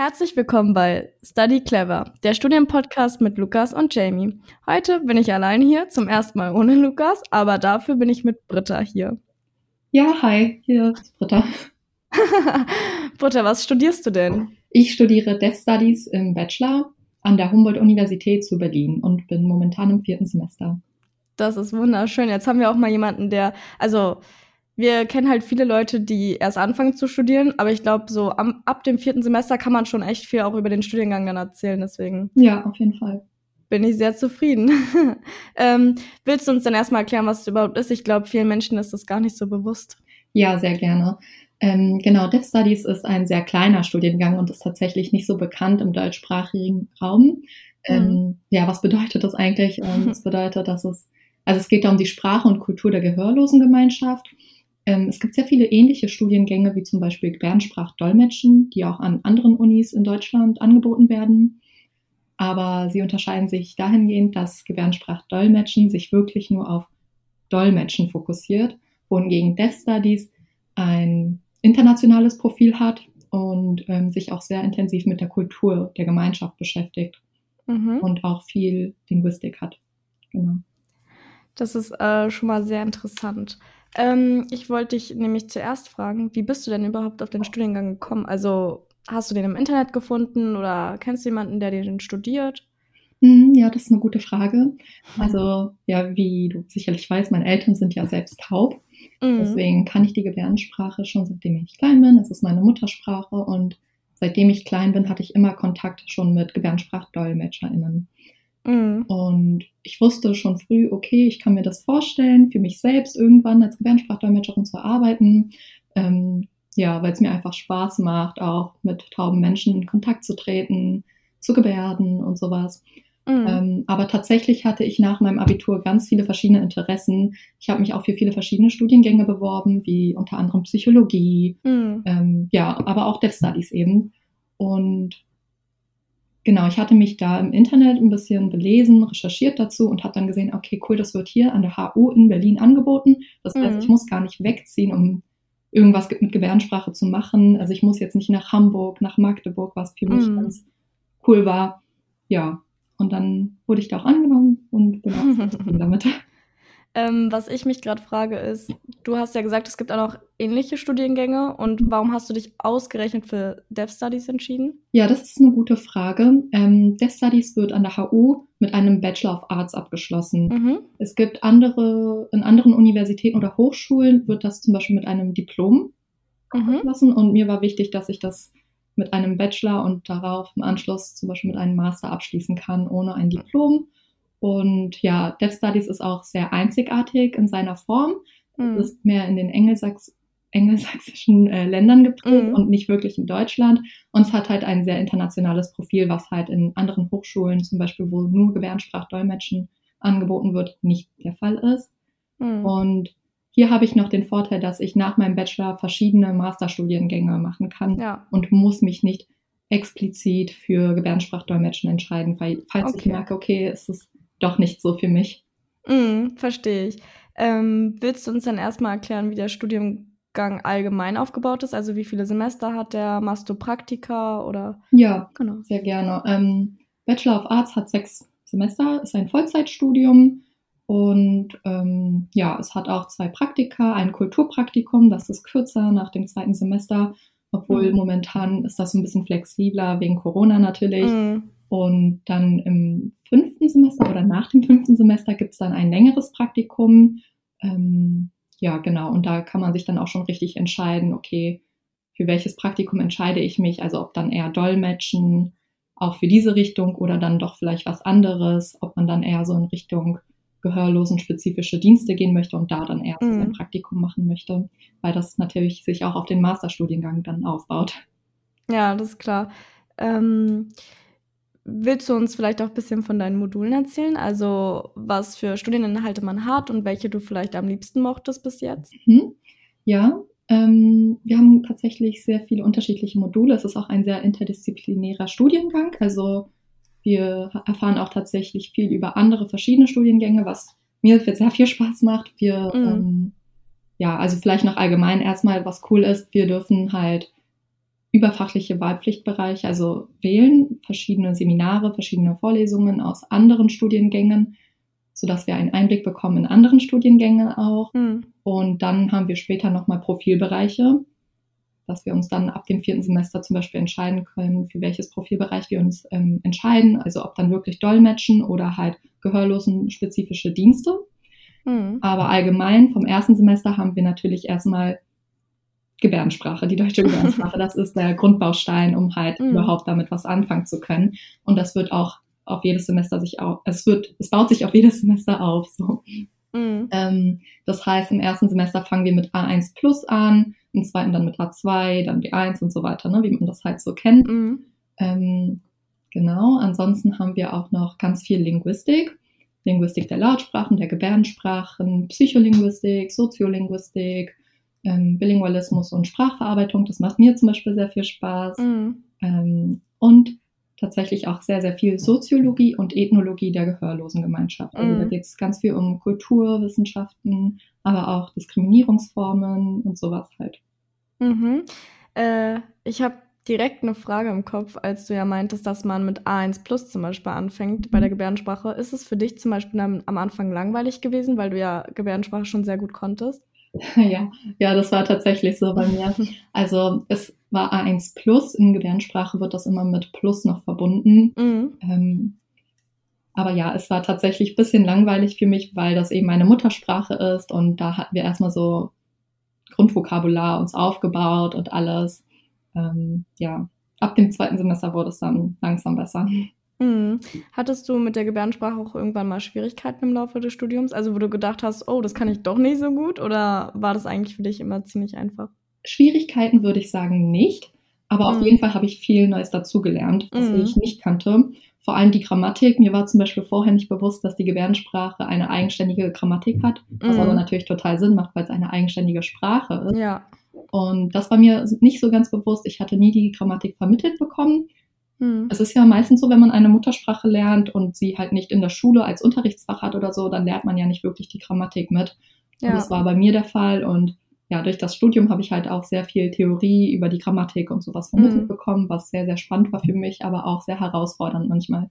Herzlich willkommen bei Study Clever, der Studienpodcast mit Lukas und Jamie. Heute bin ich allein hier, zum ersten Mal ohne Lukas, aber dafür bin ich mit Britta hier. Ja, hi, hier ist Britta. Britta, was studierst du denn? Ich studiere Dev Studies im Bachelor an der Humboldt-Universität zu Berlin und bin momentan im vierten Semester. Das ist wunderschön. Jetzt haben wir auch mal jemanden, der, also wir kennen halt viele Leute, die erst anfangen zu studieren, aber ich glaube, so am, ab dem vierten Semester kann man schon echt viel auch über den Studiengang dann erzählen. Deswegen. Ja, auf jeden Fall. Bin ich sehr zufrieden. ähm, willst du uns dann erstmal erklären, was es überhaupt ist? Ich glaube, vielen Menschen ist das gar nicht so bewusst. Ja, sehr gerne. Ähm, genau, Dev Studies ist ein sehr kleiner Studiengang und ist tatsächlich nicht so bekannt im deutschsprachigen Raum. Ähm, mhm. Ja, was bedeutet das eigentlich? Ähm, das bedeutet, dass es, also es geht da um die Sprache und Kultur der Gehörlosengemeinschaft. Ähm, es gibt sehr viele ähnliche Studiengänge, wie zum Beispiel Gebärdensprachdolmetschen, die auch an anderen Unis in Deutschland angeboten werden. Aber sie unterscheiden sich dahingehend, dass Gebärdensprachdolmetschen sich wirklich nur auf Dolmetschen fokussiert, wohingegen Deaf Studies ein internationales Profil hat und ähm, sich auch sehr intensiv mit der Kultur der Gemeinschaft beschäftigt mhm. und auch viel Linguistik hat. Genau. Das ist äh, schon mal sehr interessant. Ähm, ich wollte dich nämlich zuerst fragen, wie bist du denn überhaupt auf den Studiengang gekommen? Also hast du den im Internet gefunden oder kennst du jemanden, der den studiert? Hm, ja, das ist eine gute Frage. Also, ja, wie du sicherlich weißt, meine Eltern sind ja selbst taub. Mhm. Deswegen kann ich die Gebärdensprache schon seitdem ich klein bin. Es ist meine Muttersprache und seitdem ich klein bin, hatte ich immer Kontakt schon mit GebärdensprachdolmetscherInnen. Mhm. Und ich wusste schon früh, okay, ich kann mir das vorstellen, für mich selbst irgendwann als Gebärdensprachdolmetscherin zu arbeiten. Ähm, ja, weil es mir einfach Spaß macht, auch mit tauben Menschen in Kontakt zu treten, zu gebärden und sowas. Mhm. Ähm, aber tatsächlich hatte ich nach meinem Abitur ganz viele verschiedene Interessen. Ich habe mich auch für viele verschiedene Studiengänge beworben, wie unter anderem Psychologie, mhm. ähm, ja, aber auch Dev Studies eben. Und genau, ich hatte mich da im Internet ein bisschen belesen, recherchiert dazu und habe dann gesehen, okay, cool, das wird hier an der HU in Berlin angeboten. Das heißt, mhm. ich muss gar nicht wegziehen, um irgendwas mit Gebärdensprache zu machen. Also ich muss jetzt nicht nach Hamburg, nach Magdeburg, was für mich mhm. ganz cool war. Ja, und dann wurde ich da auch angenommen und bin auch damit. Ähm, was ich mich gerade frage ist, du hast ja gesagt, es gibt auch noch ähnliche Studiengänge und warum hast du dich ausgerechnet für Dev Studies entschieden? Ja, das ist eine gute Frage. Ähm, Dev Studies wird an der HU mit einem Bachelor of Arts abgeschlossen. Mhm. Es gibt andere, in anderen Universitäten oder Hochschulen wird das zum Beispiel mit einem Diplom mhm. abgeschlossen und mir war wichtig, dass ich das mit einem Bachelor und darauf im Anschluss zum Beispiel mit einem Master abschließen kann, ohne ein Diplom. Und ja, Dev Studies ist auch sehr einzigartig in seiner Form. Mhm. Es ist mehr in den Engelsachs engelsächsischen äh, Ländern geprägt mhm. und nicht wirklich in Deutschland. Und es hat halt ein sehr internationales Profil, was halt in anderen Hochschulen, zum Beispiel, wo nur Gebärdensprachdolmetschen angeboten wird, nicht der Fall ist. Mhm. Und hier habe ich noch den Vorteil, dass ich nach meinem Bachelor verschiedene Masterstudiengänge machen kann ja. und muss mich nicht explizit für Gebärdensprachdolmetschen entscheiden, weil falls okay. ich merke, okay, es ist doch nicht so für mich. Mm, verstehe ich. Ähm, willst du uns dann erstmal erklären, wie der Studiengang allgemein aufgebaut ist? Also wie viele Semester hat der? Machst du Praktika oder? Ja, genau. sehr gerne. Ähm, Bachelor of Arts hat sechs Semester, ist ein Vollzeitstudium und ähm, ja, es hat auch zwei Praktika, ein Kulturpraktikum, das ist kürzer nach dem zweiten Semester, obwohl mhm. momentan ist das ein bisschen flexibler wegen Corona natürlich. Mhm. Und dann im fünften Semester oder nach dem fünften Semester gibt es dann ein längeres Praktikum. Ähm, ja, genau. Und da kann man sich dann auch schon richtig entscheiden, okay, für welches Praktikum entscheide ich mich? Also ob dann eher Dolmetschen, auch für diese Richtung oder dann doch vielleicht was anderes, ob man dann eher so in Richtung gehörlosen spezifische Dienste gehen möchte und da dann eher mhm. ein Praktikum machen möchte, weil das natürlich sich auch auf den Masterstudiengang dann aufbaut. Ja, das ist klar. Ähm, Willst du uns vielleicht auch ein bisschen von deinen Modulen erzählen? Also was für Studieninhalte man hat und welche du vielleicht am liebsten mochtest bis jetzt? Mhm. Ja, ähm, wir haben tatsächlich sehr viele unterschiedliche Module. Es ist auch ein sehr interdisziplinärer Studiengang. Also wir erfahren auch tatsächlich viel über andere verschiedene Studiengänge, was mir sehr viel Spaß macht. Wir, mhm. ähm, ja, also vielleicht noch allgemein erstmal, was cool ist, wir dürfen halt überfachliche Wahlpflichtbereiche, also wählen verschiedene Seminare, verschiedene Vorlesungen aus anderen Studiengängen, sodass wir einen Einblick bekommen in anderen Studiengänge auch. Mhm. Und dann haben wir später nochmal Profilbereiche, dass wir uns dann ab dem vierten Semester zum Beispiel entscheiden können, für welches Profilbereich wir uns ähm, entscheiden. Also ob dann wirklich Dolmetschen oder halt gehörlosen spezifische Dienste. Mhm. Aber allgemein vom ersten Semester haben wir natürlich erstmal Gebärdensprache, die deutsche Gebärdensprache. Das ist der Grundbaustein, um halt mhm. überhaupt damit was anfangen zu können. Und das wird auch auf jedes Semester sich auf, es wird, es baut sich auf jedes Semester auf. So. Mhm. Ähm, das heißt, im ersten Semester fangen wir mit A1 plus an, im zweiten dann mit A2, dann B1 und so weiter, ne, wie man das halt so kennt. Mhm. Ähm, genau, ansonsten haben wir auch noch ganz viel Linguistik. Linguistik der Lautsprachen, der Gebärdensprachen, Psycholinguistik, Soziolinguistik, ähm, Bilingualismus und Sprachverarbeitung. Das macht mir zum Beispiel sehr viel Spaß. Mhm. Ähm, und tatsächlich auch sehr, sehr viel Soziologie und Ethnologie der Gehörlosengemeinschaft. Also mhm. da geht es ganz viel um Kulturwissenschaften, aber auch Diskriminierungsformen und sowas halt. Mhm. Äh, ich habe direkt eine Frage im Kopf, als du ja meintest, dass man mit A1 Plus zum Beispiel anfängt bei der mhm. Gebärdensprache. Ist es für dich zum Beispiel am, am Anfang langweilig gewesen, weil du ja Gebärdensprache schon sehr gut konntest? Ja, ja, das war tatsächlich so bei mir. Also es war A1 Plus, in Gebärdensprache wird das immer mit Plus noch verbunden. Mhm. Ähm, aber ja, es war tatsächlich ein bisschen langweilig für mich, weil das eben meine Muttersprache ist und da hatten wir erstmal so Grundvokabular uns aufgebaut und alles. Ähm, ja, ab dem zweiten Semester wurde es dann langsam besser. Mhm. Hattest du mit der Gebärdensprache auch irgendwann mal Schwierigkeiten im Laufe des Studiums? Also, wo du gedacht hast, oh, das kann ich doch nicht so gut? Oder war das eigentlich für dich immer ziemlich einfach? Schwierigkeiten würde ich sagen nicht. Aber mhm. auf jeden Fall habe ich viel Neues dazugelernt, was mhm. ich nicht kannte. Vor allem die Grammatik. Mir war zum Beispiel vorher nicht bewusst, dass die Gebärdensprache eine eigenständige Grammatik hat, was mhm. aber natürlich total Sinn macht, weil es eine eigenständige Sprache ist. Ja. Und das war mir nicht so ganz bewusst. Ich hatte nie die Grammatik vermittelt bekommen. Hm. Es ist ja meistens so, wenn man eine Muttersprache lernt und sie halt nicht in der Schule als Unterrichtsfach hat oder so, dann lernt man ja nicht wirklich die Grammatik mit. Ja. Und das war bei mir der Fall. Und ja, durch das Studium habe ich halt auch sehr viel Theorie über die Grammatik und sowas vermittelt mhm. bekommen, was sehr, sehr spannend war für mich, aber auch sehr herausfordernd manchmal.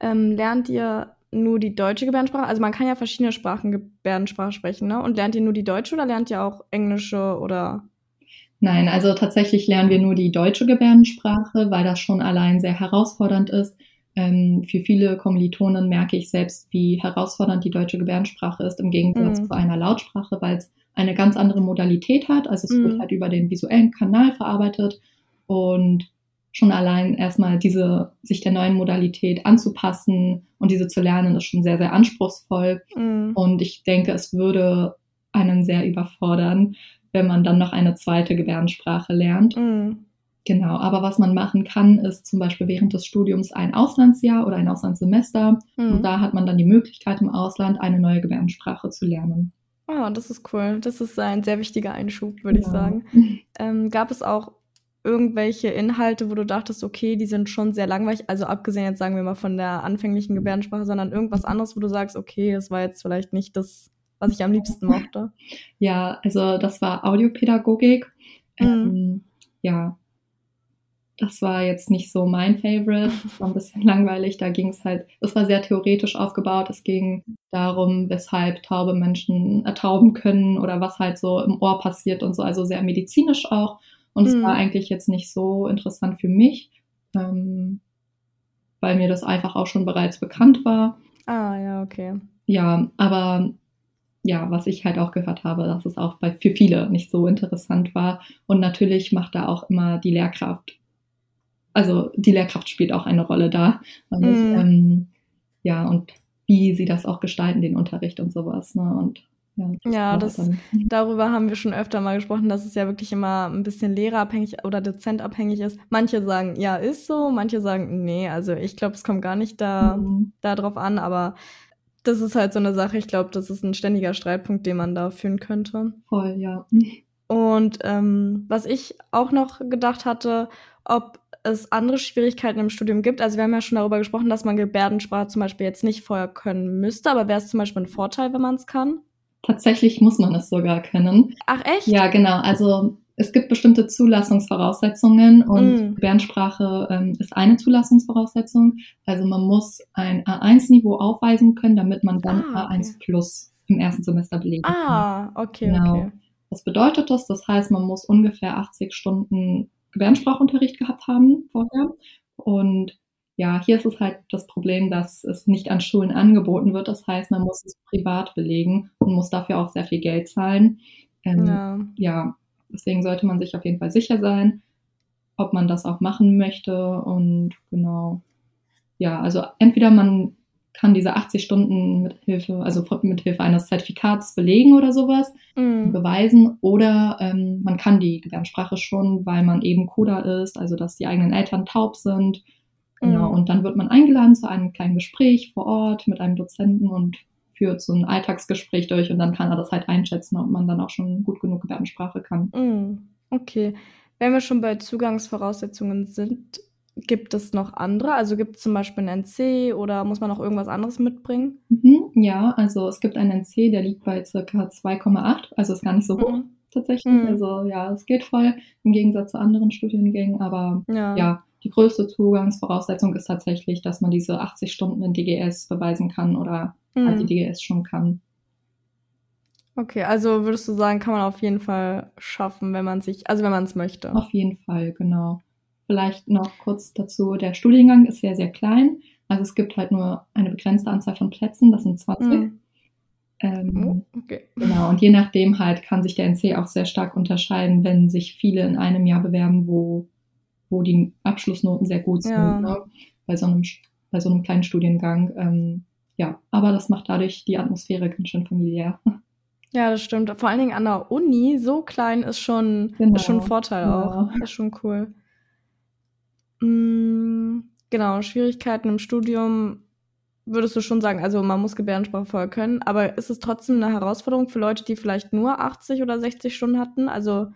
Ähm, lernt ihr nur die deutsche Gebärdensprache? Also man kann ja verschiedene Sprachen Gebärdensprache sprechen, ne? Und lernt ihr nur die deutsche oder lernt ihr auch englische oder Nein, also tatsächlich lernen wir nur die deutsche Gebärdensprache, weil das schon allein sehr herausfordernd ist. Ähm, für viele Kommilitonen merke ich selbst, wie herausfordernd die deutsche Gebärdensprache ist im Gegensatz mhm. zu einer Lautsprache, weil es eine ganz andere Modalität hat. Also es mhm. wird halt über den visuellen Kanal verarbeitet und schon allein erstmal diese, sich der neuen Modalität anzupassen und diese zu lernen, ist schon sehr, sehr anspruchsvoll. Mhm. Und ich denke, es würde einen sehr überfordern, wenn man dann noch eine zweite Gebärdensprache lernt. Mhm. Genau, aber was man machen kann, ist zum Beispiel während des Studiums ein Auslandsjahr oder ein Auslandssemester. Mhm. Und da hat man dann die Möglichkeit, im Ausland eine neue Gebärdensprache zu lernen. Oh, das ist cool. Das ist ein sehr wichtiger Einschub, würde ja. ich sagen. Ähm, gab es auch irgendwelche Inhalte, wo du dachtest, okay, die sind schon sehr langweilig, also abgesehen jetzt sagen wir mal von der anfänglichen Gebärdensprache, sondern irgendwas anderes, wo du sagst, okay, das war jetzt vielleicht nicht das was ich am liebsten mochte. Ja, also das war Audiopädagogik. Mhm. Ähm, ja, das war jetzt nicht so mein Favorite. Das war ein bisschen langweilig. Da ging es halt, es war sehr theoretisch aufgebaut. Es ging darum, weshalb taube Menschen ertauben können oder was halt so im Ohr passiert und so. Also sehr medizinisch auch. Und es mhm. war eigentlich jetzt nicht so interessant für mich, ähm, weil mir das einfach auch schon bereits bekannt war. Ah, ja, okay. Ja, aber ja, was ich halt auch gehört habe, dass es auch bei, für viele nicht so interessant war. Und natürlich macht da auch immer die Lehrkraft, also die Lehrkraft spielt auch eine Rolle da. Und, mm. ähm, ja, und wie sie das auch gestalten, den Unterricht und sowas. Ne? Und ja, ja das, darüber haben wir schon öfter mal gesprochen, dass es ja wirklich immer ein bisschen lehrerabhängig oder dozentabhängig ist. Manche sagen, ja, ist so, manche sagen, nee, also ich glaube, es kommt gar nicht da, mhm. darauf an, aber das ist halt so eine Sache, ich glaube, das ist ein ständiger Streitpunkt, den man da führen könnte. Voll, ja. Und ähm, was ich auch noch gedacht hatte, ob es andere Schwierigkeiten im Studium gibt. Also wir haben ja schon darüber gesprochen, dass man Gebärdensprache zum Beispiel jetzt nicht vorher können müsste, aber wäre es zum Beispiel ein Vorteil, wenn man es kann? Tatsächlich muss man es sogar können. Ach echt? Ja, genau. Also es gibt bestimmte Zulassungsvoraussetzungen und mm. Gebärdensprache ähm, ist eine Zulassungsvoraussetzung. Also man muss ein A1-Niveau aufweisen können, damit man dann ah, okay. A1 Plus im ersten Semester belegen kann. Ah, okay, genau. okay. Was bedeutet das? Das heißt, man muss ungefähr 80 Stunden Gebärdensprachunterricht gehabt haben vorher. Und ja, hier ist es halt das Problem, dass es nicht an Schulen angeboten wird. Das heißt, man muss es privat belegen und muss dafür auch sehr viel Geld zahlen. Ähm, ja. ja, Deswegen sollte man sich auf jeden Fall sicher sein, ob man das auch machen möchte. Und genau, ja, also entweder man kann diese 80 Stunden mit Hilfe, also mit Hilfe eines Zertifikats belegen oder sowas, mm. beweisen, oder ähm, man kann die Gebärdensprache schon, weil man eben Coda ist, also dass die eigenen Eltern taub sind. Genau, mm. und dann wird man eingeladen zu einem kleinen Gespräch vor Ort mit einem Dozenten und führt so ein Alltagsgespräch durch und dann kann er das halt einschätzen, ob man dann auch schon gut genug Gebärdensprache kann. Mm, okay. Wenn wir schon bei Zugangsvoraussetzungen sind, gibt es noch andere? Also gibt es zum Beispiel einen NC oder muss man noch irgendwas anderes mitbringen? Mhm, ja, also es gibt einen NC, der liegt bei circa 2,8, also ist gar nicht so hoch. Mhm. Tatsächlich. Mhm. Also ja, es geht voll im Gegensatz zu anderen Studiengängen, aber ja. ja die größte Zugangsvoraussetzung ist tatsächlich, dass man diese 80 Stunden in DGS beweisen kann oder mhm. halt die DGS schon kann. Okay, also würdest du sagen, kann man auf jeden Fall schaffen, wenn man sich, also wenn man es möchte. Auf jeden Fall, genau. Vielleicht noch kurz dazu, der Studiengang ist sehr, sehr klein. Also es gibt halt nur eine begrenzte Anzahl von Plätzen, das sind 20. Mhm. Ähm, oh, okay. Genau, und je nachdem halt kann sich der NC auch sehr stark unterscheiden, wenn sich viele in einem Jahr bewerben, wo, wo die Abschlussnoten sehr gut sind. Ja. Ne? Bei, so einem, bei so einem kleinen Studiengang. Ähm, ja, aber das macht dadurch die Atmosphäre ganz schön familiär. Ja, das stimmt. Vor allen Dingen an der Uni, so klein ist schon, genau. ist schon ein Vorteil auch. Ja. Ist schon cool. Mhm, genau, Schwierigkeiten im Studium würdest du schon sagen, also man muss Gebärdensprache vorher können, aber ist es trotzdem eine Herausforderung für Leute, die vielleicht nur 80 oder 60 Stunden hatten? Also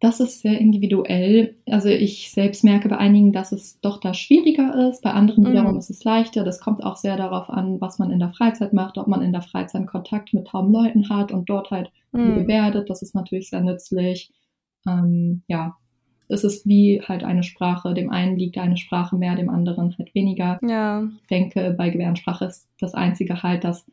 das ist sehr individuell. Also ich selbst merke bei einigen, dass es doch da schwieriger ist. Bei anderen mhm. wiederum ist es leichter. Das kommt auch sehr darauf an, was man in der Freizeit macht, ob man in der Freizeit Kontakt mit tauben Leuten hat und dort halt mhm. Das ist natürlich sehr nützlich. Ähm, ja, es ist wie halt eine Sprache. Dem einen liegt eine Sprache mehr, dem anderen halt weniger. Ja. Ich denke, bei Gebärdensprache ist das Einzige halt, dass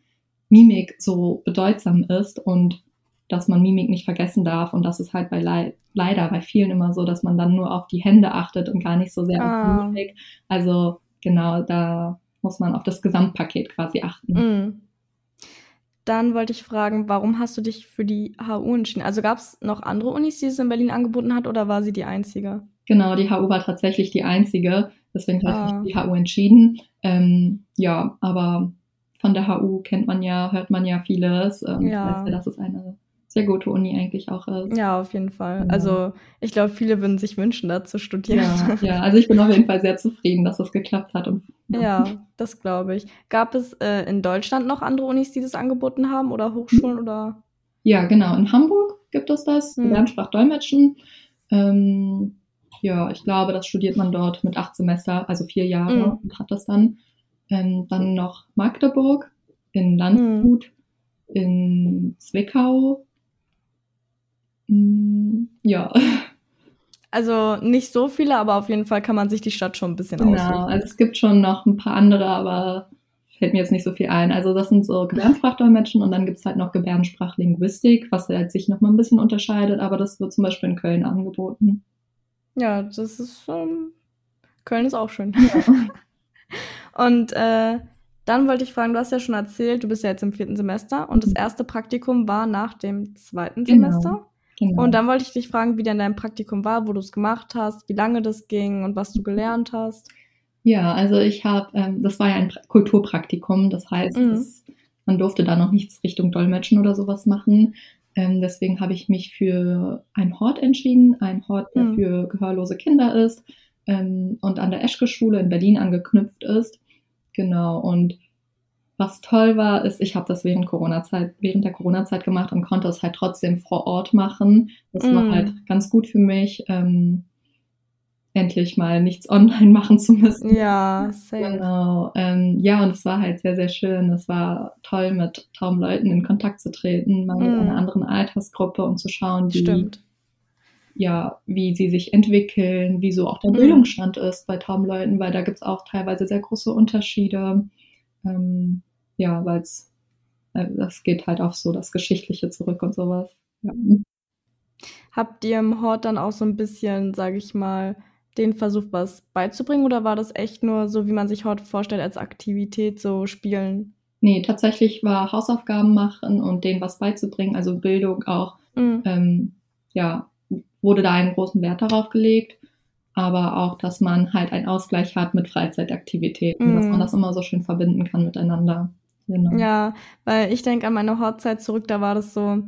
Mimik so bedeutsam ist und dass man Mimik nicht vergessen darf. Und das ist halt bei Le leider bei vielen immer so, dass man dann nur auf die Hände achtet und gar nicht so sehr ah. auf Mimik. Also genau, da muss man auf das Gesamtpaket quasi achten. Mm. Dann wollte ich fragen, warum hast du dich für die HU entschieden? Also gab es noch andere Unis, die es in Berlin angeboten hat, oder war sie die einzige? Genau, die HU war tatsächlich die einzige. Deswegen habe ich die HU entschieden. Ähm, ja, aber von der HU kennt man ja, hört man ja vieles. Ähm, ja. Weiß ja, dass es eine sehr gute Uni eigentlich auch ist. Ja, auf jeden Fall. Genau. Also ich glaube, viele würden sich wünschen, da zu studieren. Ja, ja, also ich bin auf jeden Fall sehr zufrieden, dass das geklappt hat. Und, ja. ja das glaube ich. Gab es äh, in Deutschland noch andere Unis, die das angeboten haben oder Hochschulen hm. oder? Ja, genau. In Hamburg gibt es das, hm. Lernsprachdolmetschen. Ähm, ja, ich glaube, das studiert man dort mit acht Semester, also vier Jahre hm. und hat das dann. Ähm, dann noch Magdeburg, in Landshut, hm. in Zwickau, ja. Also nicht so viele, aber auf jeden Fall kann man sich die Stadt schon ein bisschen genau, aussuchen. Genau, also es gibt schon noch ein paar andere, aber fällt mir jetzt nicht so viel ein. Also das sind so Gebärdensprachdolmetschen und dann gibt es halt noch Gebärdensprachlinguistik, was halt sich noch mal ein bisschen unterscheidet, aber das wird zum Beispiel in Köln angeboten. Ja, das ist ähm, Köln ist auch schön. Ja. und äh, dann wollte ich fragen, du hast ja schon erzählt, du bist ja jetzt im vierten Semester und das mhm. erste Praktikum war nach dem zweiten genau. Semester. Genau. Und dann wollte ich dich fragen, wie denn dein Praktikum war, wo du es gemacht hast, wie lange das ging und was du gelernt hast. Ja, also ich habe, ähm, das war ja ein Kulturpraktikum, das heißt, mhm. das, man durfte da noch nichts Richtung Dolmetschen oder sowas machen. Ähm, deswegen habe ich mich für ein Hort entschieden, ein Hort, der mhm. für gehörlose Kinder ist ähm, und an der Eschke-Schule in Berlin angeknüpft ist. Genau, und was toll war, ist, ich habe das während Corona-Zeit, während der Corona-Zeit gemacht und konnte es halt trotzdem vor Ort machen. Das mm. war halt ganz gut für mich, ähm, endlich mal nichts online machen zu müssen. Ja, sehr. Genau. Ähm, ja, und es war halt sehr, sehr schön. Es war toll, mit tauben Leuten in Kontakt zu treten, mal mm. mit einer anderen Altersgruppe und zu schauen, wie, ja, wie sie sich entwickeln, wie so auch der mhm. Bildungsstand ist bei Traumleuten, weil da gibt es auch teilweise sehr große Unterschiede. Ähm, ja, weil es, äh, das geht halt auf so das Geschichtliche zurück und sowas. Ja. Habt ihr im Hort dann auch so ein bisschen, sage ich mal, den versucht, was beizubringen oder war das echt nur so, wie man sich Hort vorstellt, als Aktivität, so spielen? Nee, tatsächlich war Hausaufgaben machen und denen was beizubringen, also Bildung auch, mhm. ähm, ja, wurde da einen großen Wert darauf gelegt. Aber auch, dass man halt einen Ausgleich hat mit Freizeitaktivitäten, mhm. dass man das immer so schön verbinden kann miteinander. Genau. Ja, weil ich denke an meine Hochzeit zurück, da war das so,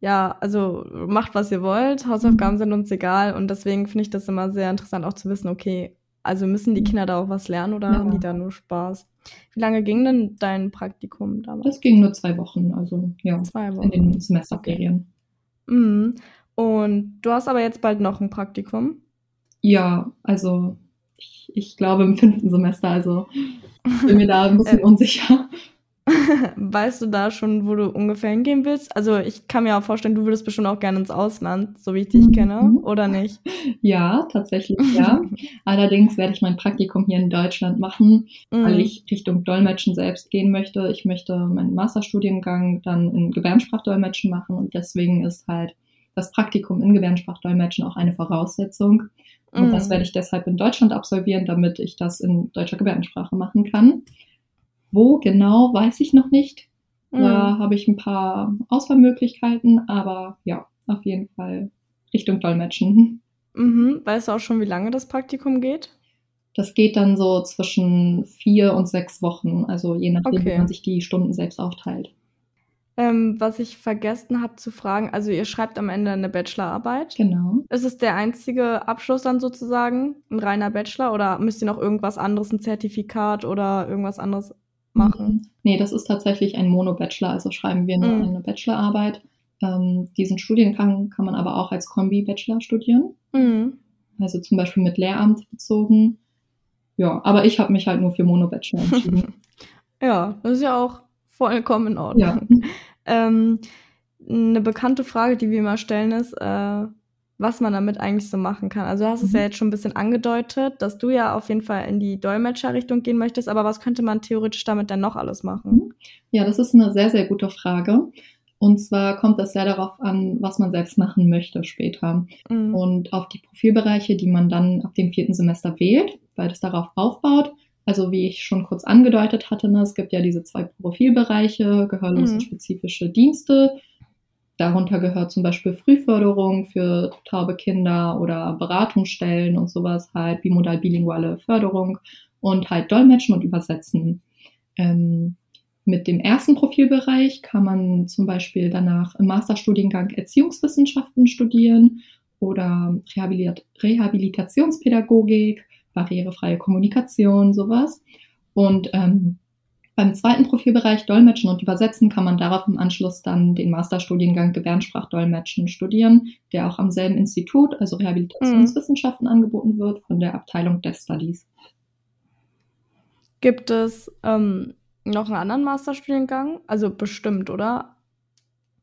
ja, also macht, was ihr wollt, Hausaufgaben mhm. sind uns egal und deswegen finde ich das immer sehr interessant auch zu wissen, okay, also müssen die. Kinder da auch was lernen oder ja. haben die da nur Spaß? Wie lange ging denn dein Praktikum damals? Das ging nur zwei Wochen, also ja, zwei Wochen. in den Semesterferien. Mhm. Und du hast aber jetzt bald noch ein Praktikum? Ja, also ich, ich glaube im fünften Semester, also bin mir da ein bisschen unsicher. weißt du da schon, wo du ungefähr hingehen willst? Also ich kann mir auch vorstellen, du würdest bestimmt auch gerne ins Ausland, so wie ich dich mhm. kenne, oder nicht? Ja, tatsächlich ja. Allerdings werde ich mein Praktikum hier in Deutschland machen, mhm. weil ich Richtung Dolmetschen selbst gehen möchte. Ich möchte meinen Masterstudiengang dann in Gebärdensprachdolmetschen machen und deswegen ist halt das Praktikum in Gebärdensprachdolmetschen auch eine Voraussetzung. Und mhm. das werde ich deshalb in Deutschland absolvieren, damit ich das in deutscher Gebärdensprache machen kann. Wo genau, weiß ich noch nicht. Mhm. Da habe ich ein paar Auswahlmöglichkeiten, aber ja, auf jeden Fall Richtung Dolmetschen. Mhm. Weißt du auch schon, wie lange das Praktikum geht? Das geht dann so zwischen vier und sechs Wochen, also je nachdem, okay. wie man sich die Stunden selbst aufteilt. Ähm, was ich vergessen habe zu fragen, also ihr schreibt am Ende eine Bachelorarbeit. Genau. Ist es der einzige Abschluss dann sozusagen, ein reiner Bachelor, oder müsst ihr noch irgendwas anderes, ein Zertifikat oder irgendwas anderes machen? Mhm. Nee, das ist tatsächlich ein Mono-Bachelor, also schreiben wir nur mhm. eine Bachelorarbeit. Ähm, diesen Studiengang kann man aber auch als Kombi-Bachelor studieren. Mhm. Also zum Beispiel mit Lehramt bezogen. Ja, aber ich habe mich halt nur für Mono-Bachelor entschieden. ja, das ist ja auch vollkommen in Ordnung. Ja. ähm, eine bekannte Frage, die wir immer stellen, ist, äh, was man damit eigentlich so machen kann. Also du hast mhm. es ja jetzt schon ein bisschen angedeutet, dass du ja auf jeden Fall in die Dolmetscherrichtung gehen möchtest, aber was könnte man theoretisch damit denn noch alles machen? Mhm. Ja, das ist eine sehr, sehr gute Frage. Und zwar kommt das sehr darauf an, was man selbst machen möchte später. Mhm. Und auf die Profilbereiche, die man dann ab dem vierten Semester wählt, weil das darauf aufbaut. Also wie ich schon kurz angedeutet hatte, ne, es gibt ja diese zwei Profilbereiche, gehörlose mhm. spezifische Dienste Darunter gehört zum Beispiel Frühförderung für taube Kinder oder Beratungsstellen und sowas halt, bimodal bilinguale Förderung und halt Dolmetschen und Übersetzen. Ähm, mit dem ersten Profilbereich kann man zum Beispiel danach im Masterstudiengang Erziehungswissenschaften studieren oder Rehabilit Rehabilitationspädagogik, barrierefreie Kommunikation, sowas. Und ähm, beim zweiten Profilbereich Dolmetschen und Übersetzen kann man darauf im Anschluss dann den Masterstudiengang Gebärdensprachdolmetschen studieren, der auch am selben Institut, also Rehabilitationswissenschaften, mhm. angeboten wird, von der Abteilung Deaf Studies. Gibt es ähm, noch einen anderen Masterstudiengang? Also bestimmt, oder?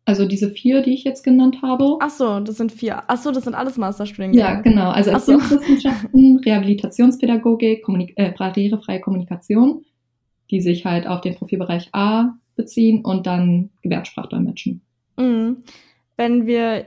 Also diese vier, die ich jetzt genannt habe. Ach so, das sind vier. Ach so, das sind alles Masterstudiengänge. Ja, genau. Also Erziehungswissenschaften, so. Rehabilitationspädagogik, Kommunik äh, barrierefreie Kommunikation die sich halt auf den Profilbereich A beziehen und dann Gebärdensprachdolmetschen. Mhm. Wenn wir,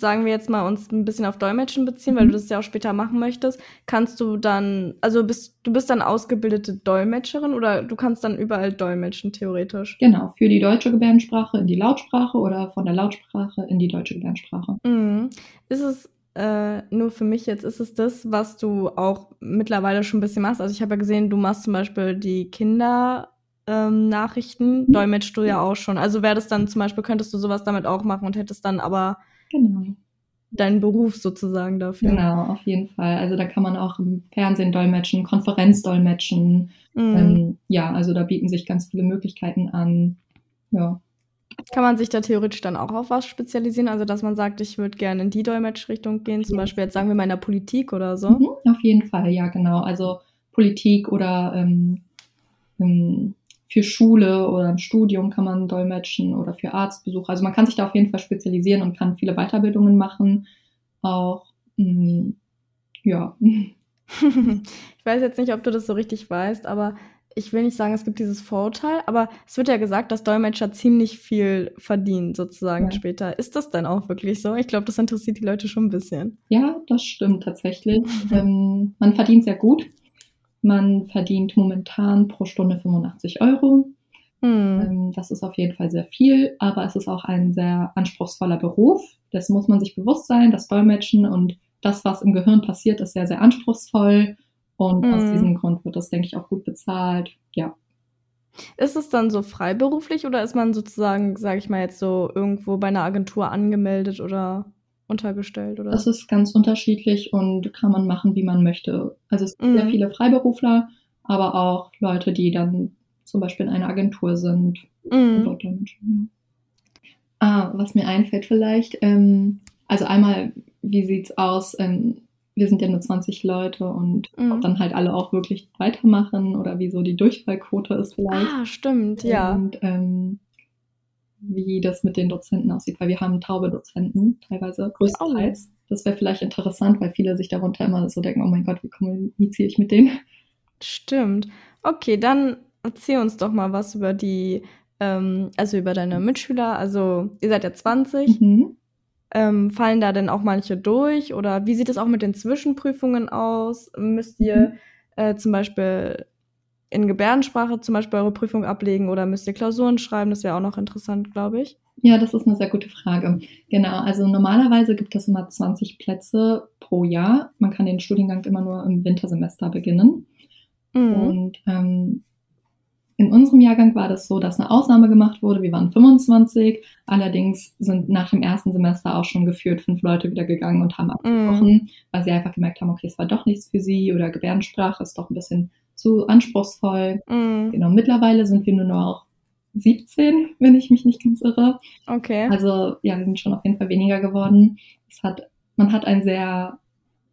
sagen wir jetzt mal, uns ein bisschen auf Dolmetschen beziehen, weil mhm. du das ja auch später machen möchtest, kannst du dann, also bist du bist dann ausgebildete Dolmetscherin oder du kannst dann überall dolmetschen, theoretisch? Genau, für die deutsche Gebärdensprache in die Lautsprache oder von der Lautsprache in die deutsche Gebärdensprache. Mhm. Ist es äh, nur für mich jetzt ist es das, was du auch mittlerweile schon ein bisschen machst. Also ich habe ja gesehen, du machst zum Beispiel die Kindernachrichten, ähm, dolmetschst du ja auch schon. Also wäre das dann zum Beispiel, könntest du sowas damit auch machen und hättest dann aber genau. deinen Beruf sozusagen dafür. Genau, auf jeden Fall. Also da kann man auch im Fernsehen dolmetschen, Konferenzdolmetschen. Mhm. Ähm, ja, also da bieten sich ganz viele Möglichkeiten an. Ja. Kann man sich da theoretisch dann auch auf was spezialisieren? Also, dass man sagt, ich würde gerne in die Dolmetschrichtung gehen, zum Beispiel jetzt sagen wir mal in der Politik oder so? Mhm, auf jeden Fall, ja, genau. Also Politik oder ähm, ähm, für Schule oder ein Studium kann man dolmetschen oder für Arztbesuch. Also man kann sich da auf jeden Fall spezialisieren und kann viele Weiterbildungen machen. auch, mh, mm, ja. ich weiß jetzt nicht, ob du das so richtig weißt, aber ich will nicht sagen, es gibt dieses Vorurteil, aber es wird ja gesagt, dass Dolmetscher ziemlich viel verdienen, sozusagen ja. später. Ist das denn auch wirklich so? Ich glaube, das interessiert die Leute schon ein bisschen. Ja, das stimmt tatsächlich. ähm, man verdient sehr gut. Man verdient momentan pro Stunde 85 Euro. Hm. Ähm, das ist auf jeden Fall sehr viel, aber es ist auch ein sehr anspruchsvoller Beruf. Das muss man sich bewusst sein, das Dolmetschen und das, was im Gehirn passiert, ist sehr, sehr anspruchsvoll. Und mhm. aus diesem Grund wird das, denke ich, auch gut bezahlt. Ja. Ist es dann so freiberuflich oder ist man sozusagen, sage ich mal jetzt so, irgendwo bei einer Agentur angemeldet oder untergestellt? Oder? Das ist ganz unterschiedlich und kann man machen, wie man möchte. Also es gibt mhm. sehr viele Freiberufler, aber auch Leute, die dann zum Beispiel in einer Agentur sind. Mhm. Dann, ja. Ah, was mir einfällt vielleicht, ähm, also einmal, wie sieht's aus? Ähm, wir sind ja nur 20 Leute und mhm. ob dann halt alle auch wirklich weitermachen oder wie so die Durchfallquote ist vielleicht. Ah, stimmt, ja. Und ähm, wie das mit den Dozenten aussieht, weil wir haben taube Dozenten teilweise, größtenteils. Oh. Das wäre vielleicht interessant, weil viele sich darunter immer so denken, oh mein Gott, wie kommuniziere ich mit denen? Stimmt. Okay, dann erzähl uns doch mal was über die, ähm, also über deine Mitschüler. Also ihr seid ja 20. Mhm. Ähm, fallen da denn auch manche durch? Oder wie sieht es auch mit den Zwischenprüfungen aus? Müsst ihr mhm. äh, zum Beispiel in Gebärdensprache zum Beispiel eure Prüfung ablegen oder müsst ihr Klausuren schreiben? Das wäre auch noch interessant, glaube ich. Ja, das ist eine sehr gute Frage. Genau, also normalerweise gibt es immer 20 Plätze pro Jahr. Man kann den Studiengang immer nur im Wintersemester beginnen. Mhm. Und ähm, in unserem Jahrgang war das so, dass eine Ausnahme gemacht wurde. Wir waren 25. Allerdings sind nach dem ersten Semester auch schon geführt fünf Leute wieder gegangen und haben abgebrochen, mm. weil sie einfach gemerkt haben, okay, es war doch nichts für sie oder Gebärdensprache ist doch ein bisschen zu anspruchsvoll. Mm. Genau, mittlerweile sind wir nur noch 17, wenn ich mich nicht ganz irre. Okay. Also ja, wir sind schon auf jeden Fall weniger geworden. Es hat, man hat ein sehr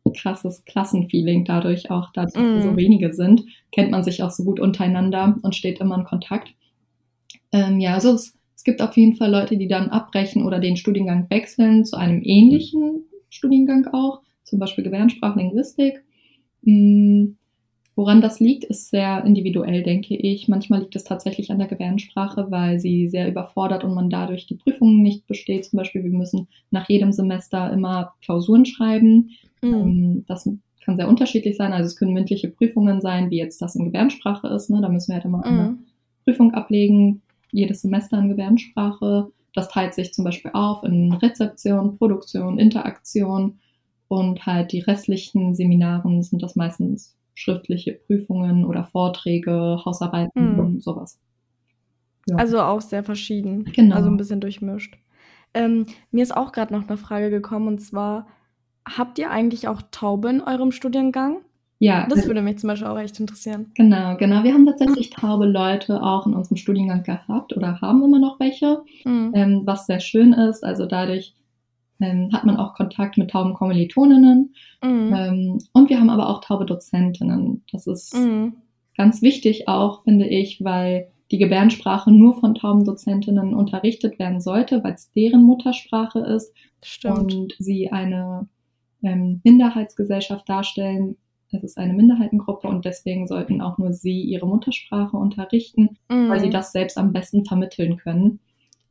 krasses Klassenfeeling dadurch auch, dass mm. so wenige sind, kennt man sich auch so gut untereinander und steht immer in Kontakt. Ähm, ja, also es, es gibt auf jeden Fall Leute, die dann abbrechen oder den Studiengang wechseln zu einem ähnlichen Studiengang auch, zum Beispiel Gebärdensprachlinguistik. Mhm. Woran das liegt, ist sehr individuell, denke ich. Manchmal liegt es tatsächlich an der Gebärdensprache, weil sie sehr überfordert und man dadurch die Prüfungen nicht besteht. Zum Beispiel, wir müssen nach jedem Semester immer Klausuren schreiben. Mhm. Ähm, das kann sehr unterschiedlich sein. Also es können mündliche Prüfungen sein, wie jetzt das in Gebärdensprache ist. Ne? Da müssen wir halt immer mhm. eine Prüfung ablegen, jedes Semester in Gebärdensprache. Das teilt sich zum Beispiel auf in Rezeption, Produktion, Interaktion und halt die restlichen Seminaren sind das meistens schriftliche Prüfungen oder Vorträge, Hausarbeiten mhm. und sowas. Ja. Also auch sehr verschieden. Genau. Also ein bisschen durchmischt. Ähm, mir ist auch gerade noch eine Frage gekommen und zwar, habt ihr eigentlich auch Taube in eurem Studiengang? Ja. Das würde mich zum Beispiel auch echt interessieren. Genau, genau. Wir haben tatsächlich taube Leute auch in unserem Studiengang gehabt oder haben immer noch welche, mhm. ähm, was sehr schön ist. Also dadurch ähm, hat man auch Kontakt mit tauben Kommilitoninnen. Mhm. Ähm, und wir haben aber auch taube Dozentinnen. Das ist mhm. ganz wichtig auch, finde ich, weil die Gebärdensprache nur von tauben Dozentinnen unterrichtet werden sollte, weil es deren Muttersprache ist Stimmt. und sie eine ähm, Minderheitsgesellschaft darstellen. Es ist eine Minderheitengruppe und deswegen sollten auch nur sie ihre Muttersprache unterrichten, mhm. weil sie mhm. das selbst am besten vermitteln können.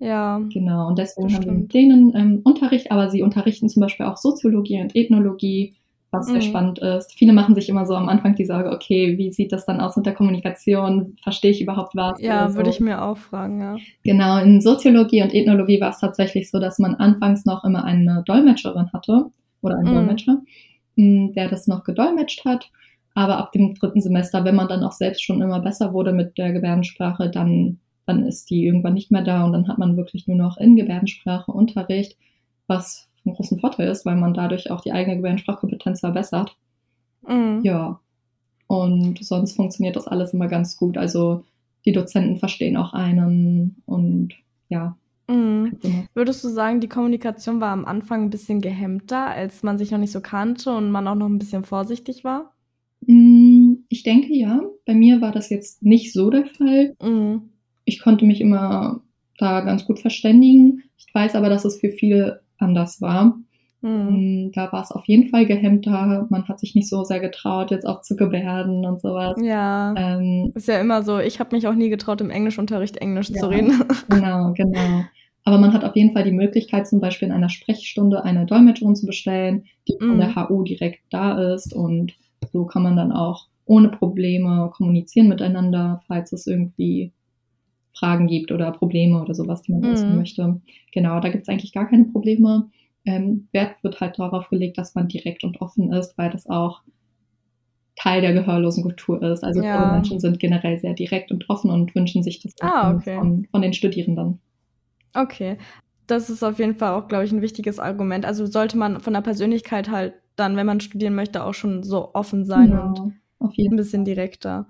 Ja. Genau, und deswegen haben wir mit denen ähm, Unterricht, aber sie unterrichten zum Beispiel auch Soziologie und Ethnologie, was mhm. sehr spannend ist. Viele machen sich immer so am Anfang die Sorge, okay, wie sieht das dann aus mit der Kommunikation? Verstehe ich überhaupt was? Ja, so. würde ich mir auch fragen, ja. Genau, in Soziologie und Ethnologie war es tatsächlich so, dass man anfangs noch immer eine Dolmetscherin hatte oder einen mhm. Dolmetscher, hm, der das noch gedolmetscht hat. Aber ab dem dritten Semester, wenn man dann auch selbst schon immer besser wurde mit der Gebärdensprache, dann dann ist die irgendwann nicht mehr da und dann hat man wirklich nur noch in Gebärdensprache Unterricht, was einen großen Vorteil ist, weil man dadurch auch die eigene Gebärdensprachkompetenz verbessert. Mhm. Ja. Und sonst funktioniert das alles immer ganz gut. Also die Dozenten verstehen auch einen und ja. Mhm. Würdest du sagen, die Kommunikation war am Anfang ein bisschen gehemmter, als man sich noch nicht so kannte und man auch noch ein bisschen vorsichtig war? Mm, ich denke ja. Bei mir war das jetzt nicht so der Fall. Mhm ich konnte mich immer da ganz gut verständigen. Ich weiß aber, dass es für viele anders war. Mhm. Da war es auf jeden Fall gehemmter. Man hat sich nicht so sehr getraut, jetzt auch zu gebärden und sowas. Ja. Ähm, ist ja immer so, ich habe mich auch nie getraut, im Englischunterricht Englisch ja, zu reden. Genau, genau. Aber man hat auf jeden Fall die Möglichkeit, zum Beispiel in einer Sprechstunde eine Dolmetscherin zu bestellen, die von der HU mhm. direkt da ist. Und so kann man dann auch ohne Probleme kommunizieren miteinander, falls es irgendwie Fragen gibt oder Probleme oder sowas, die man mhm. wissen möchte. Genau, da gibt es eigentlich gar keine Probleme. Ähm, Wert wird halt darauf gelegt, dass man direkt und offen ist, weil das auch Teil der gehörlosen Kultur ist. Also ja. Menschen sind generell sehr direkt und offen und wünschen sich das ah, okay. von, von den Studierenden. Okay. Das ist auf jeden Fall auch, glaube ich, ein wichtiges Argument. Also sollte man von der Persönlichkeit halt dann, wenn man studieren möchte, auch schon so offen sein ja, und ein bisschen direkter.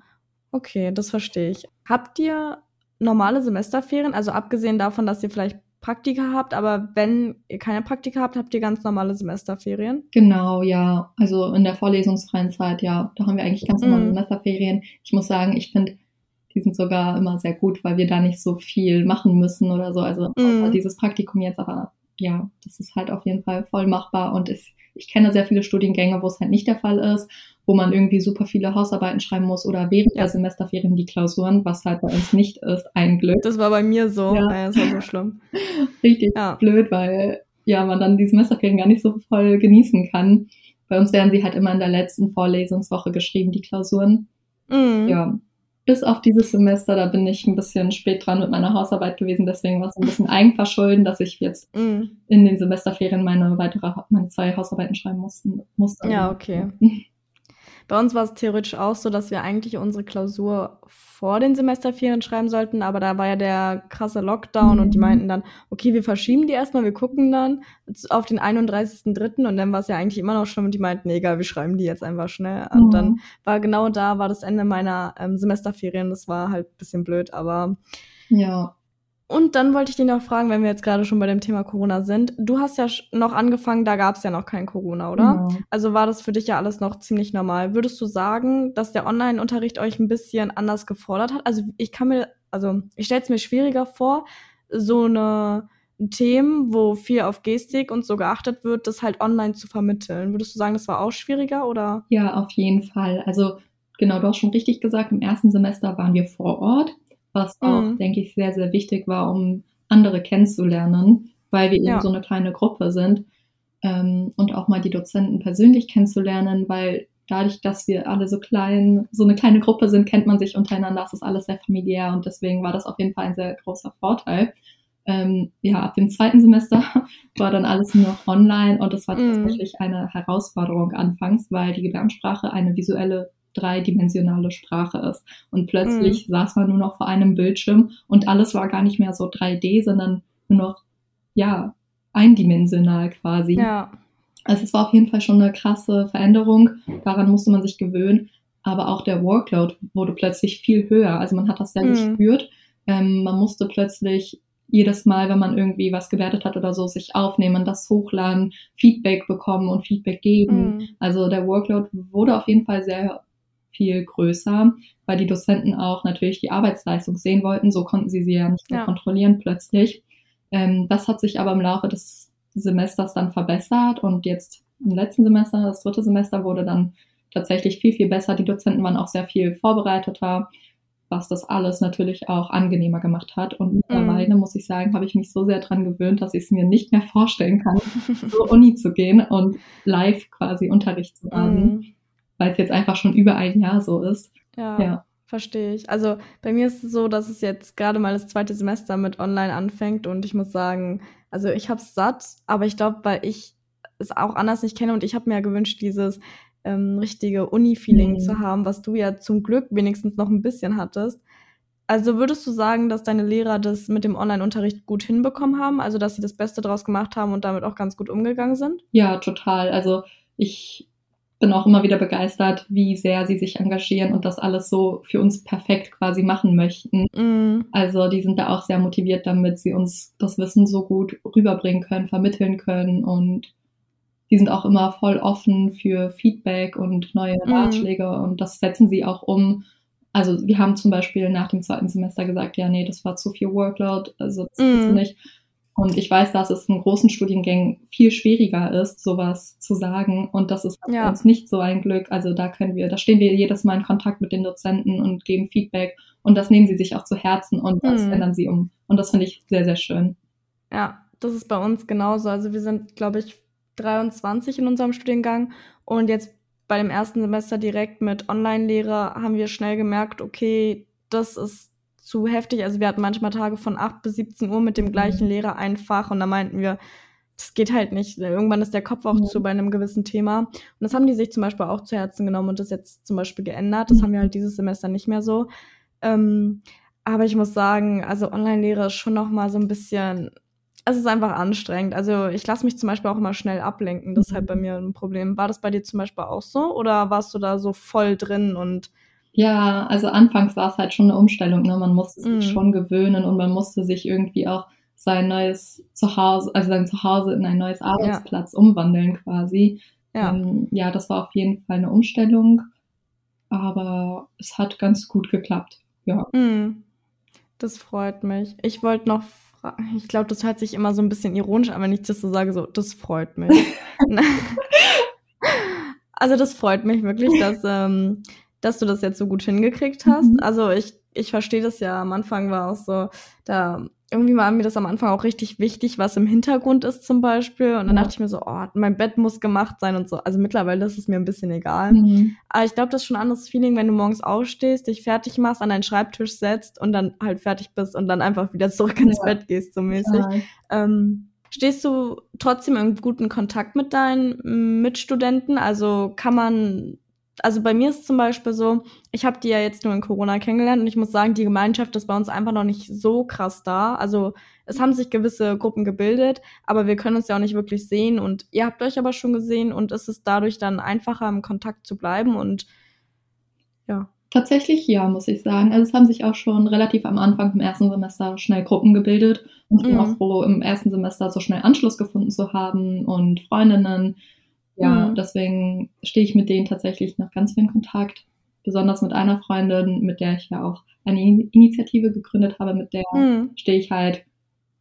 Okay, das verstehe ich. Habt ihr normale Semesterferien? Also abgesehen davon, dass ihr vielleicht Praktika habt, aber wenn ihr keine Praktika habt, habt ihr ganz normale Semesterferien? Genau, ja. Also in der vorlesungsfreien Zeit, ja, da haben wir eigentlich ganz normale mm. Semesterferien. Ich muss sagen, ich finde, die sind sogar immer sehr gut, weil wir da nicht so viel machen müssen oder so. Also mm. dieses Praktikum jetzt, aber ja, das ist halt auf jeden Fall voll machbar und ich, ich kenne sehr viele Studiengänge, wo es halt nicht der Fall ist wo man irgendwie super viele Hausarbeiten schreiben muss oder während der Semesterferien die Klausuren, was halt bei uns nicht ist, ein Glück. Das war bei mir so, ja. ja das war so schlimm. Richtig ja. blöd, weil ja, man dann die Semesterferien gar nicht so voll genießen kann. Bei uns werden sie halt immer in der letzten Vorlesungswoche geschrieben, die Klausuren. Mhm. Ja, bis auf dieses Semester, da bin ich ein bisschen spät dran mit meiner Hausarbeit gewesen, deswegen war es ein bisschen Eigenverschulden, dass ich jetzt mm. in den Semesterferien meine weitere, meine zwei Hausarbeiten schreiben mussten, musste. Ja, okay. Bei uns war es theoretisch auch so, dass wir eigentlich unsere Klausur vor den Semesterferien schreiben sollten, aber da war ja der krasse Lockdown mhm. und die mhm. meinten dann, okay, wir verschieben die erstmal, wir gucken dann auf den 31.3. und dann war es ja eigentlich immer noch schlimm und die meinten, egal, wir schreiben die jetzt einfach schnell. Und mhm. dann war genau da, war das Ende meiner ähm, Semesterferien, das war halt ein bisschen blöd, aber ja. Und dann wollte ich dich noch fragen, wenn wir jetzt gerade schon bei dem Thema Corona sind. Du hast ja noch angefangen, da gab es ja noch kein Corona, oder? Ja. Also war das für dich ja alles noch ziemlich normal. Würdest du sagen, dass der Online-Unterricht euch ein bisschen anders gefordert hat? Also ich kann mir, also ich stelle es mir schwieriger vor, so eine Themen, wo viel auf Gestik und so geachtet wird, das halt online zu vermitteln. Würdest du sagen, das war auch schwieriger oder? Ja, auf jeden Fall. Also genau, du hast schon richtig gesagt, im ersten Semester waren wir vor Ort was auch, mhm. denke ich, sehr, sehr wichtig war, um andere kennenzulernen, weil wir eben ja. so eine kleine Gruppe sind ähm, und auch mal die Dozenten persönlich kennenzulernen, weil dadurch, dass wir alle so klein, so eine kleine Gruppe sind, kennt man sich untereinander, es ist alles sehr familiär und deswegen war das auf jeden Fall ein sehr großer Vorteil. Ähm, ja, ab dem zweiten Semester war dann alles nur noch online und das war mhm. tatsächlich eine Herausforderung anfangs, weil die Gebärdensprache eine visuelle dreidimensionale Sprache ist. Und plötzlich mhm. saß man nur noch vor einem Bildschirm und alles war gar nicht mehr so 3D, sondern nur noch, ja, eindimensional quasi. Ja. Also es war auf jeden Fall schon eine krasse Veränderung. Daran musste man sich gewöhnen. Aber auch der Workload wurde plötzlich viel höher. Also man hat das sehr mhm. gespürt. Ähm, man musste plötzlich jedes Mal, wenn man irgendwie was gewertet hat oder so, sich aufnehmen, das hochladen, Feedback bekommen und Feedback geben. Mhm. Also der Workload wurde auf jeden Fall sehr viel größer, weil die Dozenten auch natürlich die Arbeitsleistung sehen wollten. So konnten sie sie ja nicht mehr ja. kontrollieren plötzlich. Ähm, das hat sich aber im Laufe des Semesters dann verbessert und jetzt im letzten Semester, das dritte Semester, wurde dann tatsächlich viel, viel besser. Die Dozenten waren auch sehr viel vorbereiteter, was das alles natürlich auch angenehmer gemacht hat. Und mittlerweile, mm. muss ich sagen, habe ich mich so sehr dran gewöhnt, dass ich es mir nicht mehr vorstellen kann, zur Uni zu gehen und live quasi Unterricht zu haben. Mm weil es jetzt einfach schon über ein Jahr so ist. Ja, ja. verstehe ich. Also bei mir ist es so, dass es jetzt gerade mal das zweite Semester mit online anfängt und ich muss sagen, also ich habe es satt, aber ich glaube, weil ich es auch anders nicht kenne und ich habe mir ja gewünscht, dieses ähm, richtige Uni-Feeling mhm. zu haben, was du ja zum Glück wenigstens noch ein bisschen hattest. Also würdest du sagen, dass deine Lehrer das mit dem Online-Unterricht gut hinbekommen haben? Also dass sie das Beste draus gemacht haben und damit auch ganz gut umgegangen sind? Ja, total. Also ich bin auch immer wieder begeistert, wie sehr sie sich engagieren und das alles so für uns perfekt quasi machen möchten. Mm. Also die sind da auch sehr motiviert, damit sie uns das Wissen so gut rüberbringen können, vermitteln können und die sind auch immer voll offen für Feedback und neue mm. Ratschläge und das setzen sie auch um. Also wir haben zum Beispiel nach dem zweiten Semester gesagt, ja, nee, das war zu viel Workload, also das mm. nicht. Und ich weiß, dass es in großen Studiengängen viel schwieriger ist, sowas zu sagen. Und das ist ja. uns nicht so ein Glück. Also da können wir, da stehen wir jedes Mal in Kontakt mit den Dozenten und geben Feedback. Und das nehmen sie sich auch zu Herzen und das mhm. ändern sie um. Und das finde ich sehr, sehr schön. Ja, das ist bei uns genauso. Also wir sind, glaube ich, 23 in unserem Studiengang. Und jetzt bei dem ersten Semester direkt mit Online-Lehre haben wir schnell gemerkt, okay, das ist zu heftig. Also wir hatten manchmal Tage von 8 bis 17 Uhr mit dem gleichen mhm. Lehrer einfach und da meinten wir, das geht halt nicht. Irgendwann ist der Kopf auch ja. zu bei einem gewissen Thema. Und das haben die sich zum Beispiel auch zu Herzen genommen und das jetzt zum Beispiel geändert. Das mhm. haben wir halt dieses Semester nicht mehr so. Ähm, aber ich muss sagen, also Online-Lehre ist schon noch mal so ein bisschen, es ist einfach anstrengend. Also ich lasse mich zum Beispiel auch immer schnell ablenken. Das ist halt bei mhm. mir ein Problem. War das bei dir zum Beispiel auch so oder warst du da so voll drin und ja, also anfangs war es halt schon eine Umstellung. Ne? Man musste sich mm. schon gewöhnen und man musste sich irgendwie auch sein neues Zuhause, also sein Zuhause in ein neues Arbeitsplatz ja. umwandeln quasi. Ja. Ähm, ja, das war auf jeden Fall eine Umstellung, aber es hat ganz gut geklappt. Ja. Mm. Das freut mich. Ich wollte noch fragen, ich glaube, das hört sich immer so ein bisschen ironisch an, wenn ich das so sage, so, das freut mich. also das freut mich wirklich, dass ähm, dass du das jetzt so gut hingekriegt hast. Mhm. Also ich, ich verstehe das ja. Am Anfang war auch so, da irgendwie war mir das am Anfang auch richtig wichtig, was im Hintergrund ist zum Beispiel. Und dann ja. dachte ich mir so, oh, mein Bett muss gemacht sein und so. Also mittlerweile ist es mir ein bisschen egal. Mhm. Aber ich glaube, das ist schon ein anderes Feeling, wenn du morgens aufstehst, dich fertig machst, an deinen Schreibtisch setzt und dann halt fertig bist und dann einfach wieder zurück ins ja. Bett gehst, so mäßig. Ja. Ähm, Stehst du trotzdem in guten Kontakt mit deinen Mitstudenten? Also kann man also bei mir ist zum Beispiel so, ich habe die ja jetzt nur in Corona kennengelernt und ich muss sagen, die Gemeinschaft ist bei uns einfach noch nicht so krass da. Also es haben sich gewisse Gruppen gebildet, aber wir können uns ja auch nicht wirklich sehen und ihr habt euch aber schon gesehen und es ist dadurch dann einfacher im Kontakt zu bleiben und ja. Tatsächlich ja, muss ich sagen. Also es haben sich auch schon relativ am Anfang im ersten Semester schnell Gruppen gebildet und ich bin mhm. auch froh, im ersten Semester so schnell Anschluss gefunden zu haben und Freundinnen ja, mhm. deswegen stehe ich mit denen tatsächlich noch ganz viel in Kontakt. Besonders mit einer Freundin, mit der ich ja auch eine Initiative gegründet habe, mit der mhm. stehe ich halt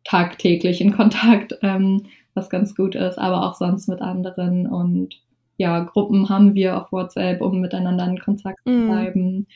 tagtäglich in Kontakt, ähm, was ganz gut ist, aber auch sonst mit anderen. Und ja, Gruppen haben wir auf WhatsApp, um miteinander in Kontakt zu mhm. bleiben,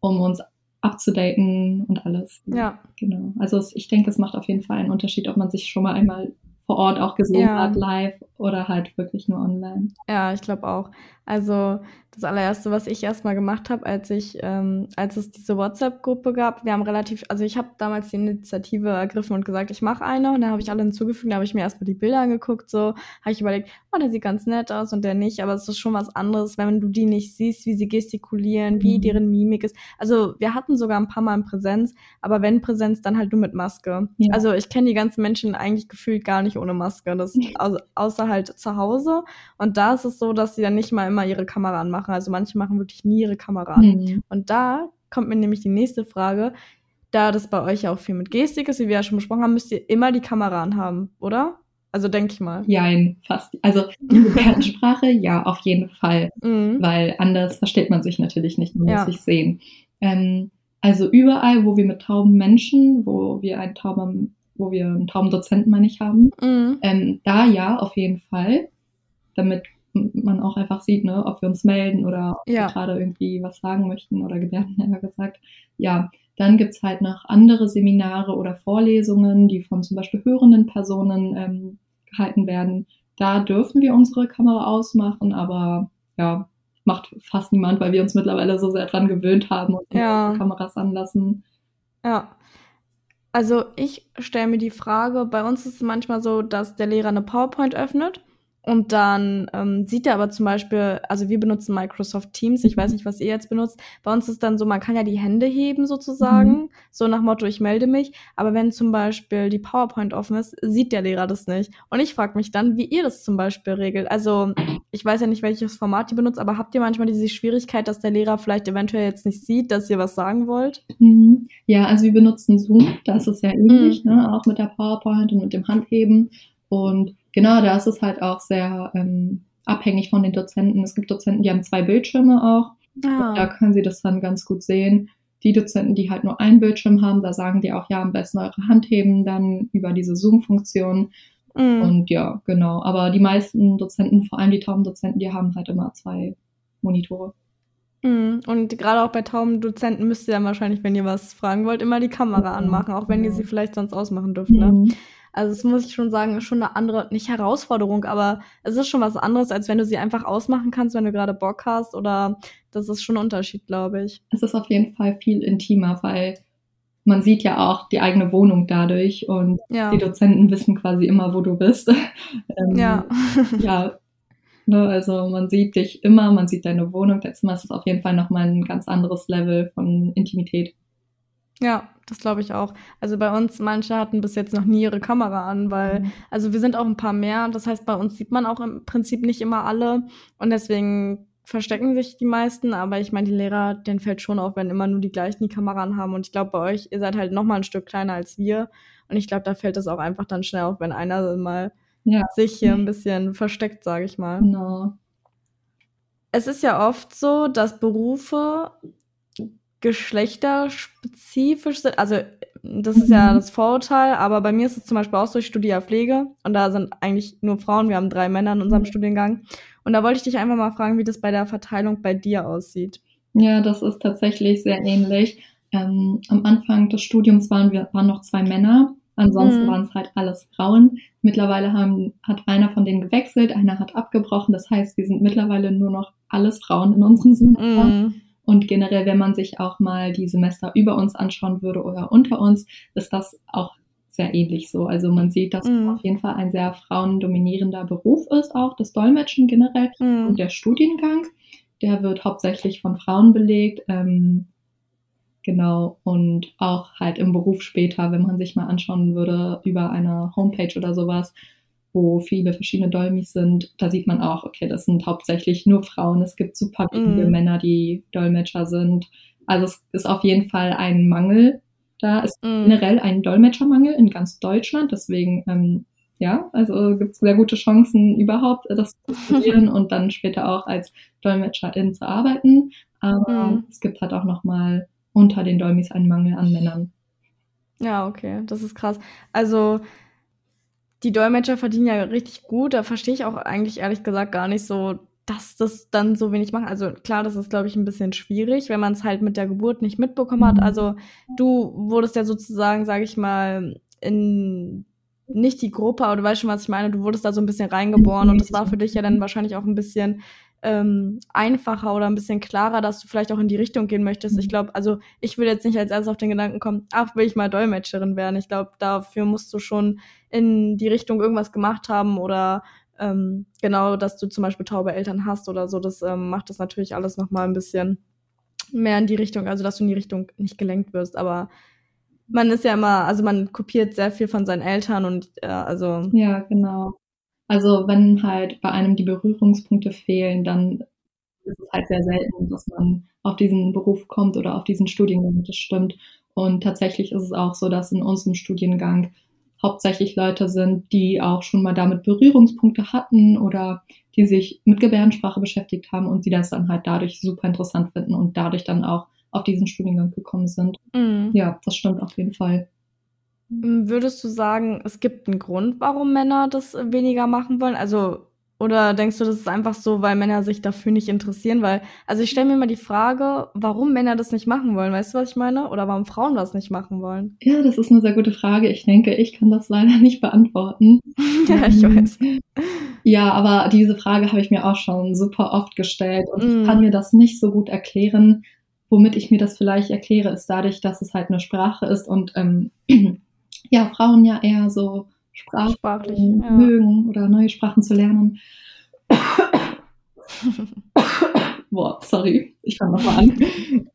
um uns abzudaten und alles. Ja. Genau. Also ich denke, es macht auf jeden Fall einen Unterschied, ob man sich schon mal einmal vor Ort auch gesehen ja. hat, live oder halt wirklich nur online. Ja, ich glaube auch. Also das allererste, was ich erstmal gemacht habe, als ich, ähm, als es diese WhatsApp-Gruppe gab, wir haben relativ, also ich habe damals die Initiative ergriffen und gesagt, ich mache eine und dann habe ich alle hinzugefügt, da habe ich mir erstmal die Bilder angeguckt, so habe ich überlegt, oh, der sieht ganz nett aus und der nicht, aber es ist schon was anderes, wenn du die nicht siehst, wie sie gestikulieren, wie mhm. deren Mimik ist. Also wir hatten sogar ein paar Mal in Präsenz, aber wenn Präsenz, dann halt nur mit Maske. Ja. Also ich kenne die ganzen Menschen eigentlich gefühlt gar nicht ohne Maske, das also, außer halt zu Hause und da ist es so, dass sie dann nicht mal immer ihre Kamera anmachen. Also manche machen wirklich nie ihre Kamera an. Mhm. Und da kommt mir nämlich die nächste Frage. Da das bei euch ja auch viel mit Gestik ist, wie wir ja schon besprochen haben, müsst ihr immer die Kamera anhaben, oder? Also denke ich mal. Jein, fast. Also die Gebärdensprache, ja, auf jeden Fall. Mhm. Weil anders versteht man sich natürlich nicht, man ja. muss sich sehen. Ähm, also überall, wo wir mit tauben Menschen, wo wir einen tauben, wo wir einen tauben Dozenten, meine ich, haben, mhm. ähm, da ja, auf jeden Fall. Damit man auch einfach sieht, ne, ob wir uns melden oder ob ja. wir gerade irgendwie was sagen möchten oder Gebärden eher gesagt. Ja, dann gibt's halt noch andere Seminare oder Vorlesungen, die von zum Beispiel hörenden Personen ähm, gehalten werden. Da dürfen wir unsere Kamera ausmachen, aber ja, macht fast niemand, weil wir uns mittlerweile so sehr dran gewöhnt haben und ja. Kameras anlassen. Ja. Also ich stelle mir die Frage, bei uns ist es manchmal so, dass der Lehrer eine PowerPoint öffnet und dann ähm, sieht er aber zum Beispiel, also wir benutzen Microsoft Teams, ich weiß mhm. nicht, was ihr jetzt benutzt. Bei uns ist dann so, man kann ja die Hände heben sozusagen, mhm. so nach Motto, ich melde mich. Aber wenn zum Beispiel die PowerPoint offen ist, sieht der Lehrer das nicht. Und ich frage mich dann, wie ihr das zum Beispiel regelt. Also ich weiß ja nicht, welches Format ihr benutzt, aber habt ihr manchmal diese Schwierigkeit, dass der Lehrer vielleicht eventuell jetzt nicht sieht, dass ihr was sagen wollt? Mhm. Ja, also wir benutzen Zoom, das ist ja ähnlich, mhm. ne? auch mit der PowerPoint und mit dem Handheben. Und genau, da ist es halt auch sehr ähm, abhängig von den Dozenten. Es gibt Dozenten, die haben zwei Bildschirme auch. Ah. Da können sie das dann ganz gut sehen. die Dozenten, die halt nur einen Bildschirm haben, da sagen die auch, ja, am besten eure Hand heben, dann über diese Zoom-Funktion. Mhm. Und ja, genau. Aber die meisten Dozenten, vor allem die Taubendozenten, die haben halt immer zwei Monitore. Mhm. Und gerade auch bei Taubendozenten müsst ihr dann wahrscheinlich, wenn ihr was fragen wollt, immer die Kamera anmachen, auch wenn ihr sie vielleicht sonst ausmachen dürft. Ne? Mhm. Also das muss ich schon sagen, ist schon eine andere, nicht Herausforderung, aber es ist schon was anderes, als wenn du sie einfach ausmachen kannst, wenn du gerade Bock hast oder das ist schon ein Unterschied, glaube ich. Es ist auf jeden Fall viel intimer, weil man sieht ja auch die eigene Wohnung dadurch und ja. die Dozenten wissen quasi immer, wo du bist. ähm, ja. ja. Ne, also man sieht dich immer, man sieht deine Wohnung. Das ist auf jeden Fall nochmal ein ganz anderes Level von Intimität. Ja, das glaube ich auch. Also bei uns, manche hatten bis jetzt noch nie ihre Kamera an, weil, mhm. also wir sind auch ein paar mehr. Das heißt, bei uns sieht man auch im Prinzip nicht immer alle. Und deswegen verstecken sich die meisten. Aber ich meine, die Lehrer, denen fällt schon auf, wenn immer nur die gleichen die Kamera anhaben. Und ich glaube, bei euch, ihr seid halt noch mal ein Stück kleiner als wir. Und ich glaube, da fällt es auch einfach dann schnell auf, wenn einer mal ja. sich hier ein bisschen versteckt, sage ich mal. Genau. Es ist ja oft so, dass Berufe geschlechterspezifisch sind. Also das ist ja mhm. das Vorurteil, aber bei mir ist es zum Beispiel auch so, ich studiere Pflege und da sind eigentlich nur Frauen, wir haben drei Männer in unserem mhm. Studiengang. Und da wollte ich dich einfach mal fragen, wie das bei der Verteilung bei dir aussieht. Ja, das ist tatsächlich sehr ähnlich. Ähm, am Anfang des Studiums waren wir waren noch zwei Männer, ansonsten mhm. waren es halt alles Frauen. Mittlerweile haben, hat einer von denen gewechselt, einer hat abgebrochen. Das heißt, wir sind mittlerweile nur noch alles Frauen in unserem Semester. Mhm. Und generell, wenn man sich auch mal die Semester über uns anschauen würde oder unter uns, ist das auch sehr ähnlich so. Also man sieht, dass mm. auf jeden Fall ein sehr frauendominierender Beruf ist, auch das Dolmetschen generell mm. und der Studiengang. Der wird hauptsächlich von Frauen belegt. Ähm, genau. Und auch halt im Beruf später, wenn man sich mal anschauen würde über eine Homepage oder sowas, wo viele verschiedene Dolmis sind, da sieht man auch, okay, das sind hauptsächlich nur Frauen. Es gibt super wenige mm. Männer, die Dolmetscher sind. Also es ist auf jeden Fall ein Mangel da. Es ist mm. generell ein Dolmetschermangel in ganz Deutschland. Deswegen, ähm, ja, also gibt es sehr gute Chancen überhaupt, das zu studieren und dann später auch als Dolmetscherin zu arbeiten. Aber mm. es gibt halt auch nochmal unter den Dolmis einen Mangel an Männern. Ja, okay, das ist krass. Also die Dolmetscher verdienen ja richtig gut. Da verstehe ich auch eigentlich ehrlich gesagt gar nicht so, dass das dann so wenig machen. Also klar, das ist, glaube ich, ein bisschen schwierig, wenn man es halt mit der Geburt nicht mitbekommen hat. Mhm. Also du wurdest ja sozusagen, sage ich mal, in nicht die Gruppe, aber du weißt schon, was ich meine. Du wurdest da so ein bisschen reingeboren und das war für dich ja dann wahrscheinlich auch ein bisschen ähm, einfacher oder ein bisschen klarer, dass du vielleicht auch in die Richtung gehen möchtest. Ich mhm. glaube, also ich will jetzt nicht als erstes auf den Gedanken kommen, ach, will ich mal Dolmetscherin werden. Ich glaube, dafür musst du schon in die Richtung irgendwas gemacht haben oder ähm, genau, dass du zum Beispiel taube Eltern hast oder so. Das ähm, macht das natürlich alles nochmal ein bisschen mehr in die Richtung, also dass du in die Richtung nicht gelenkt wirst, aber man ist ja immer, also man kopiert sehr viel von seinen Eltern und äh, also. Ja, genau. Also wenn halt bei einem die Berührungspunkte fehlen, dann ist es halt sehr selten, dass man auf diesen Beruf kommt oder auf diesen Studiengang, das stimmt. Und tatsächlich ist es auch so, dass in unserem Studiengang hauptsächlich Leute sind, die auch schon mal damit Berührungspunkte hatten oder die sich mit Gebärdensprache beschäftigt haben und die das dann halt dadurch super interessant finden und dadurch dann auch auf diesen Studiengang gekommen sind. Mhm. Ja, das stimmt auf jeden Fall. Hm, würdest du sagen, es gibt einen Grund, warum Männer das weniger machen wollen? Also, oder denkst du, das ist einfach so, weil Männer sich dafür nicht interessieren? Weil, also ich stelle mir immer die Frage, warum Männer das nicht machen wollen. Weißt du, was ich meine? Oder warum Frauen das nicht machen wollen? Ja, das ist eine sehr gute Frage. Ich denke, ich kann das leider nicht beantworten. ja, ich ähm, weiß. Ja, aber diese Frage habe ich mir auch schon super oft gestellt und mm. ich kann mir das nicht so gut erklären. Womit ich mir das vielleicht erkläre, ist dadurch, dass es halt eine Sprache ist und ähm, ja, Frauen ja eher so Sprach Sprachlich, ja. mögen oder neue Sprachen zu lernen. Boah, sorry, ich fange nochmal an.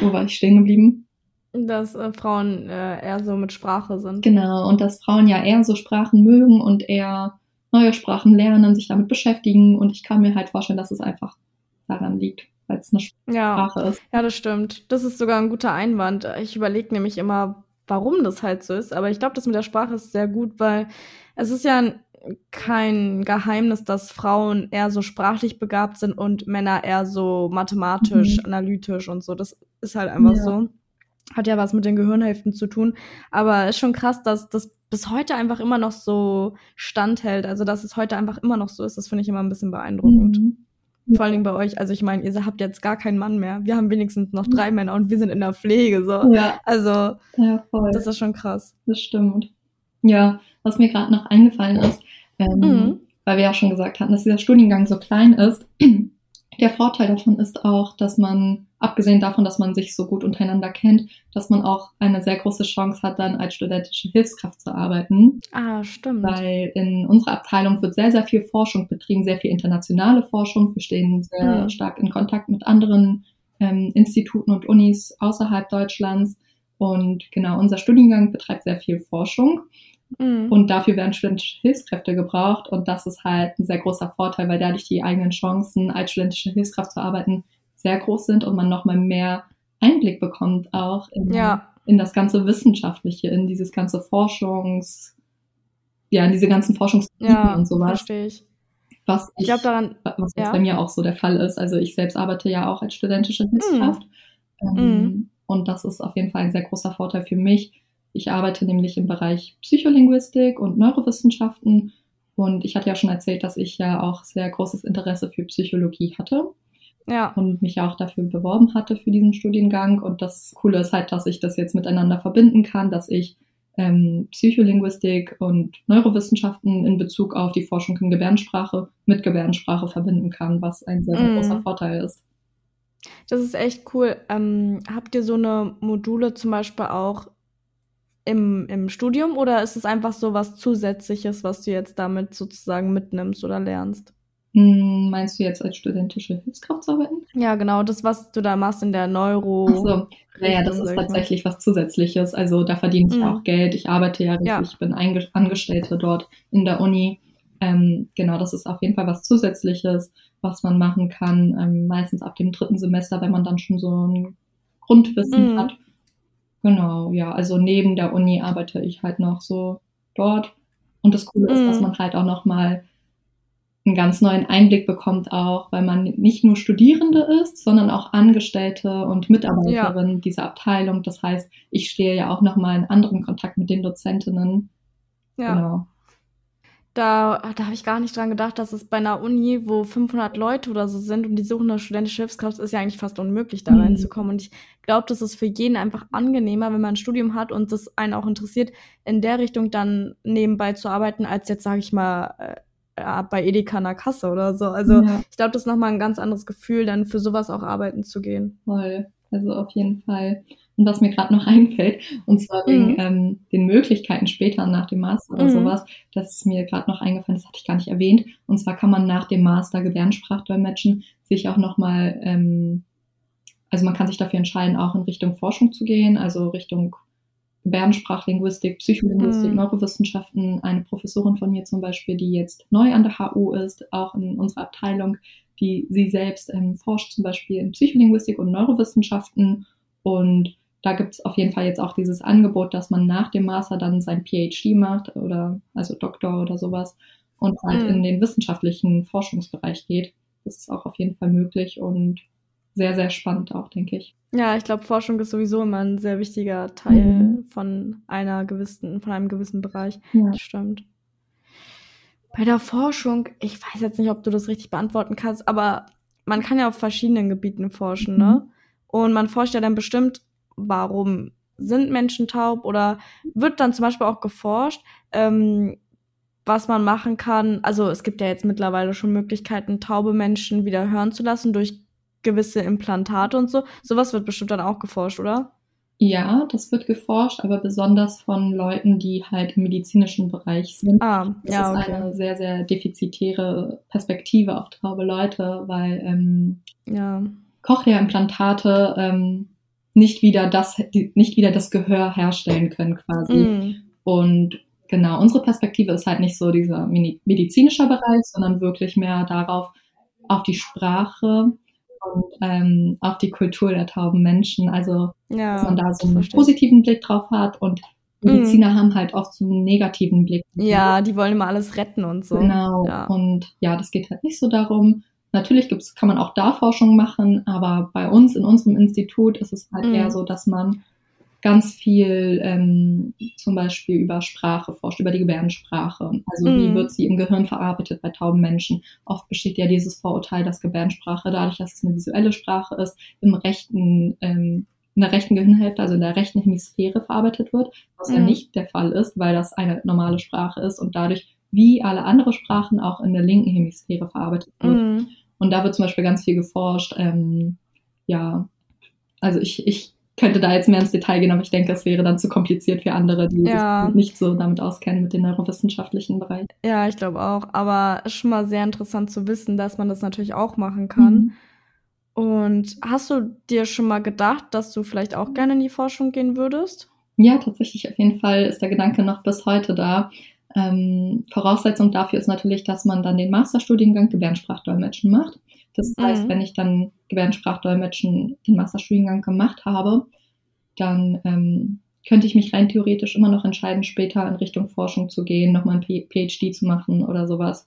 Wo war ich stehen geblieben? Dass äh, Frauen äh, eher so mit Sprache sind. Genau, und dass Frauen ja eher so Sprachen mögen und eher neue Sprachen lernen, sich damit beschäftigen. Und ich kann mir halt vorstellen, dass es einfach daran liegt, weil es eine Sprache ja. ist. Ja, das stimmt. Das ist sogar ein guter Einwand. Ich überlege nämlich immer, warum das halt so ist. Aber ich glaube, das mit der Sprache ist sehr gut, weil es ist ja kein Geheimnis, dass Frauen eher so sprachlich begabt sind und Männer eher so mathematisch, mhm. analytisch und so. Das ist halt einfach ja. so. Hat ja was mit den Gehirnhälften zu tun. Aber ist schon krass, dass das bis heute einfach immer noch so standhält. Also, dass es heute einfach immer noch so ist, das finde ich immer ein bisschen beeindruckend. Mhm. Vor allen Dingen bei euch. Also, ich meine, ihr habt jetzt gar keinen Mann mehr. Wir haben wenigstens noch drei Männer und wir sind in der Pflege. So. Ja. Also, ja, das ist schon krass. Das stimmt. Ja, was mir gerade noch eingefallen ist, ähm, mhm. weil wir ja schon gesagt hatten, dass dieser Studiengang so klein ist. Der Vorteil davon ist auch, dass man, abgesehen davon, dass man sich so gut untereinander kennt, dass man auch eine sehr große Chance hat, dann als studentische Hilfskraft zu arbeiten. Ah, stimmt. Weil in unserer Abteilung wird sehr, sehr viel Forschung betrieben, sehr viel internationale Forschung. Wir stehen sehr mhm. stark in Kontakt mit anderen ähm, Instituten und Unis außerhalb Deutschlands. Und genau, unser Studiengang betreibt sehr viel Forschung. Mhm. Und dafür werden studentische Hilfskräfte gebraucht. Und das ist halt ein sehr großer Vorteil, weil dadurch die eigenen Chancen, als studentische Hilfskraft zu arbeiten, sehr groß sind und man nochmal mehr Einblick bekommt auch in, ja. in das ganze Wissenschaftliche, in dieses ganze Forschungs, ja, in diese ganzen Forschungsgebiete ja, und sowas. Verstehe ich. Was ich, glaube daran, was ja. bei mir auch so der Fall ist. Also ich selbst arbeite ja auch als studentische Hilfskraft. Mhm. Ähm, mhm. Und das ist auf jeden Fall ein sehr großer Vorteil für mich, ich arbeite nämlich im Bereich Psycholinguistik und Neurowissenschaften. Und ich hatte ja schon erzählt, dass ich ja auch sehr großes Interesse für Psychologie hatte. Ja. Und mich auch dafür beworben hatte für diesen Studiengang. Und das Coole ist halt, dass ich das jetzt miteinander verbinden kann, dass ich ähm, Psycholinguistik und Neurowissenschaften in Bezug auf die Forschung in Gebärdensprache mit Gebärdensprache verbinden kann, was ein sehr, sehr mm. großer Vorteil ist. Das ist echt cool. Ähm, habt ihr so eine Module zum Beispiel auch im, im Studium oder ist es einfach so was Zusätzliches, was du jetzt damit sozusagen mitnimmst oder lernst? Hm, meinst du jetzt als studentische Hilfskraft zu arbeiten? Ja, genau, das, was du da machst in der Neuro. Ach so, naja, das ist tatsächlich was Zusätzliches. Also da verdiene ich mhm. auch Geld. Ich arbeite ja ja. ich bin Angestellte dort in der Uni. Ähm, genau, das ist auf jeden Fall was Zusätzliches, was man machen kann. Ähm, meistens ab dem dritten Semester, wenn man dann schon so ein Grundwissen mhm. hat Genau, ja. Also neben der Uni arbeite ich halt noch so dort. Und das Coole ist, dass mhm. man halt auch nochmal einen ganz neuen Einblick bekommt, auch weil man nicht nur Studierende ist, sondern auch Angestellte und Mitarbeiterin ja. dieser Abteilung. Das heißt, ich stehe ja auch nochmal in anderen Kontakt mit den Dozentinnen. Ja. Genau. Da, da habe ich gar nicht dran gedacht, dass es bei einer Uni, wo 500 Leute oder so sind und die suchen eine studentische Hilfskraft, ist ja eigentlich fast unmöglich, da mhm. reinzukommen. Und ich glaube, das ist für jeden einfach angenehmer, wenn man ein Studium hat und das einen auch interessiert, in der Richtung dann nebenbei zu arbeiten, als jetzt, sage ich mal, äh, bei Edeka in der Kasse oder so. Also ja. ich glaube, das ist nochmal ein ganz anderes Gefühl, dann für sowas auch arbeiten zu gehen. Voll. Also auf jeden Fall. Und was mir gerade noch einfällt, und zwar wegen mhm. ähm, den Möglichkeiten später nach dem Master oder mhm. sowas, das ist mir gerade noch eingefallen, das hatte ich gar nicht erwähnt. Und zwar kann man nach dem Master Gebärdensprachdolmetschen sich auch nochmal, ähm, also man kann sich dafür entscheiden, auch in Richtung Forschung zu gehen, also Richtung Gebärdensprachlinguistik, Psycholinguistik, mhm. Neurowissenschaften. Eine Professorin von mir zum Beispiel, die jetzt neu an der HU ist, auch in unserer Abteilung, die sie selbst ähm, forscht zum Beispiel in Psycholinguistik und Neurowissenschaften und da gibt es auf jeden Fall jetzt auch dieses Angebot, dass man nach dem Master dann sein PhD macht oder also Doktor oder sowas und halt mhm. in den wissenschaftlichen Forschungsbereich geht. Das ist auch auf jeden Fall möglich und sehr, sehr spannend auch, denke ich. Ja, ich glaube, Forschung ist sowieso immer ein sehr wichtiger Teil mhm. von einer gewissen, von einem gewissen Bereich. Ja. Das stimmt. Bei der Forschung, ich weiß jetzt nicht, ob du das richtig beantworten kannst, aber man kann ja auf verschiedenen Gebieten forschen, ne? mhm. ne? Und man forscht ja dann bestimmt warum sind Menschen taub oder wird dann zum Beispiel auch geforscht, ähm, was man machen kann. Also es gibt ja jetzt mittlerweile schon Möglichkeiten, taube Menschen wieder hören zu lassen durch gewisse Implantate und so. Sowas wird bestimmt dann auch geforscht, oder? Ja, das wird geforscht, aber besonders von Leuten, die halt im medizinischen Bereich sind. Ah, das ja, ist okay. eine sehr, sehr defizitäre Perspektive auf taube Leute, weil ähm, ja. Cochlea-Implantate ähm, nicht wieder das, nicht wieder das Gehör herstellen können quasi. Mm. Und genau, unsere Perspektive ist halt nicht so dieser medizinischer Bereich, sondern wirklich mehr darauf, auf die Sprache und ähm, auf die Kultur der tauben Menschen. Also, ja, dass man da so einen positiven Blick drauf hat und Mediziner mm. haben halt oft so einen negativen Blick. Ja, die wollen immer alles retten und so. Genau. Ja. Und ja, das geht halt nicht so darum. Natürlich gibt's, kann man auch da Forschung machen, aber bei uns in unserem Institut ist es halt mhm. eher so, dass man ganz viel ähm, zum Beispiel über Sprache forscht, über die Gebärdensprache. Also mhm. wie wird sie im Gehirn verarbeitet bei tauben Menschen? Oft besteht ja dieses Vorurteil, dass Gebärdensprache, dadurch, dass es eine visuelle Sprache ist, im rechten, ähm, in der rechten Gehirnhälfte, also in der rechten Hemisphäre verarbeitet wird, was mhm. ja nicht der Fall ist, weil das eine normale Sprache ist und dadurch wie alle andere Sprachen auch in der linken Hemisphäre verarbeitet wird. Mhm. Und da wird zum Beispiel ganz viel geforscht. Ähm, ja, also ich, ich könnte da jetzt mehr ins Detail gehen, aber ich denke, es wäre dann zu kompliziert für andere, die ja. sich nicht so damit auskennen mit dem neurowissenschaftlichen Bereich. Ja, ich glaube auch. Aber es ist schon mal sehr interessant zu wissen, dass man das natürlich auch machen kann. Mhm. Und hast du dir schon mal gedacht, dass du vielleicht auch gerne in die Forschung gehen würdest? Ja, tatsächlich auf jeden Fall ist der Gedanke noch bis heute da. Ähm, Voraussetzung dafür ist natürlich, dass man dann den Masterstudiengang Gebärdensprachdolmetschen macht. Das mhm. heißt, wenn ich dann Gebärdensprachdolmetschen den Masterstudiengang gemacht habe, dann ähm, könnte ich mich rein theoretisch immer noch entscheiden, später in Richtung Forschung zu gehen, nochmal ein PhD zu machen oder sowas.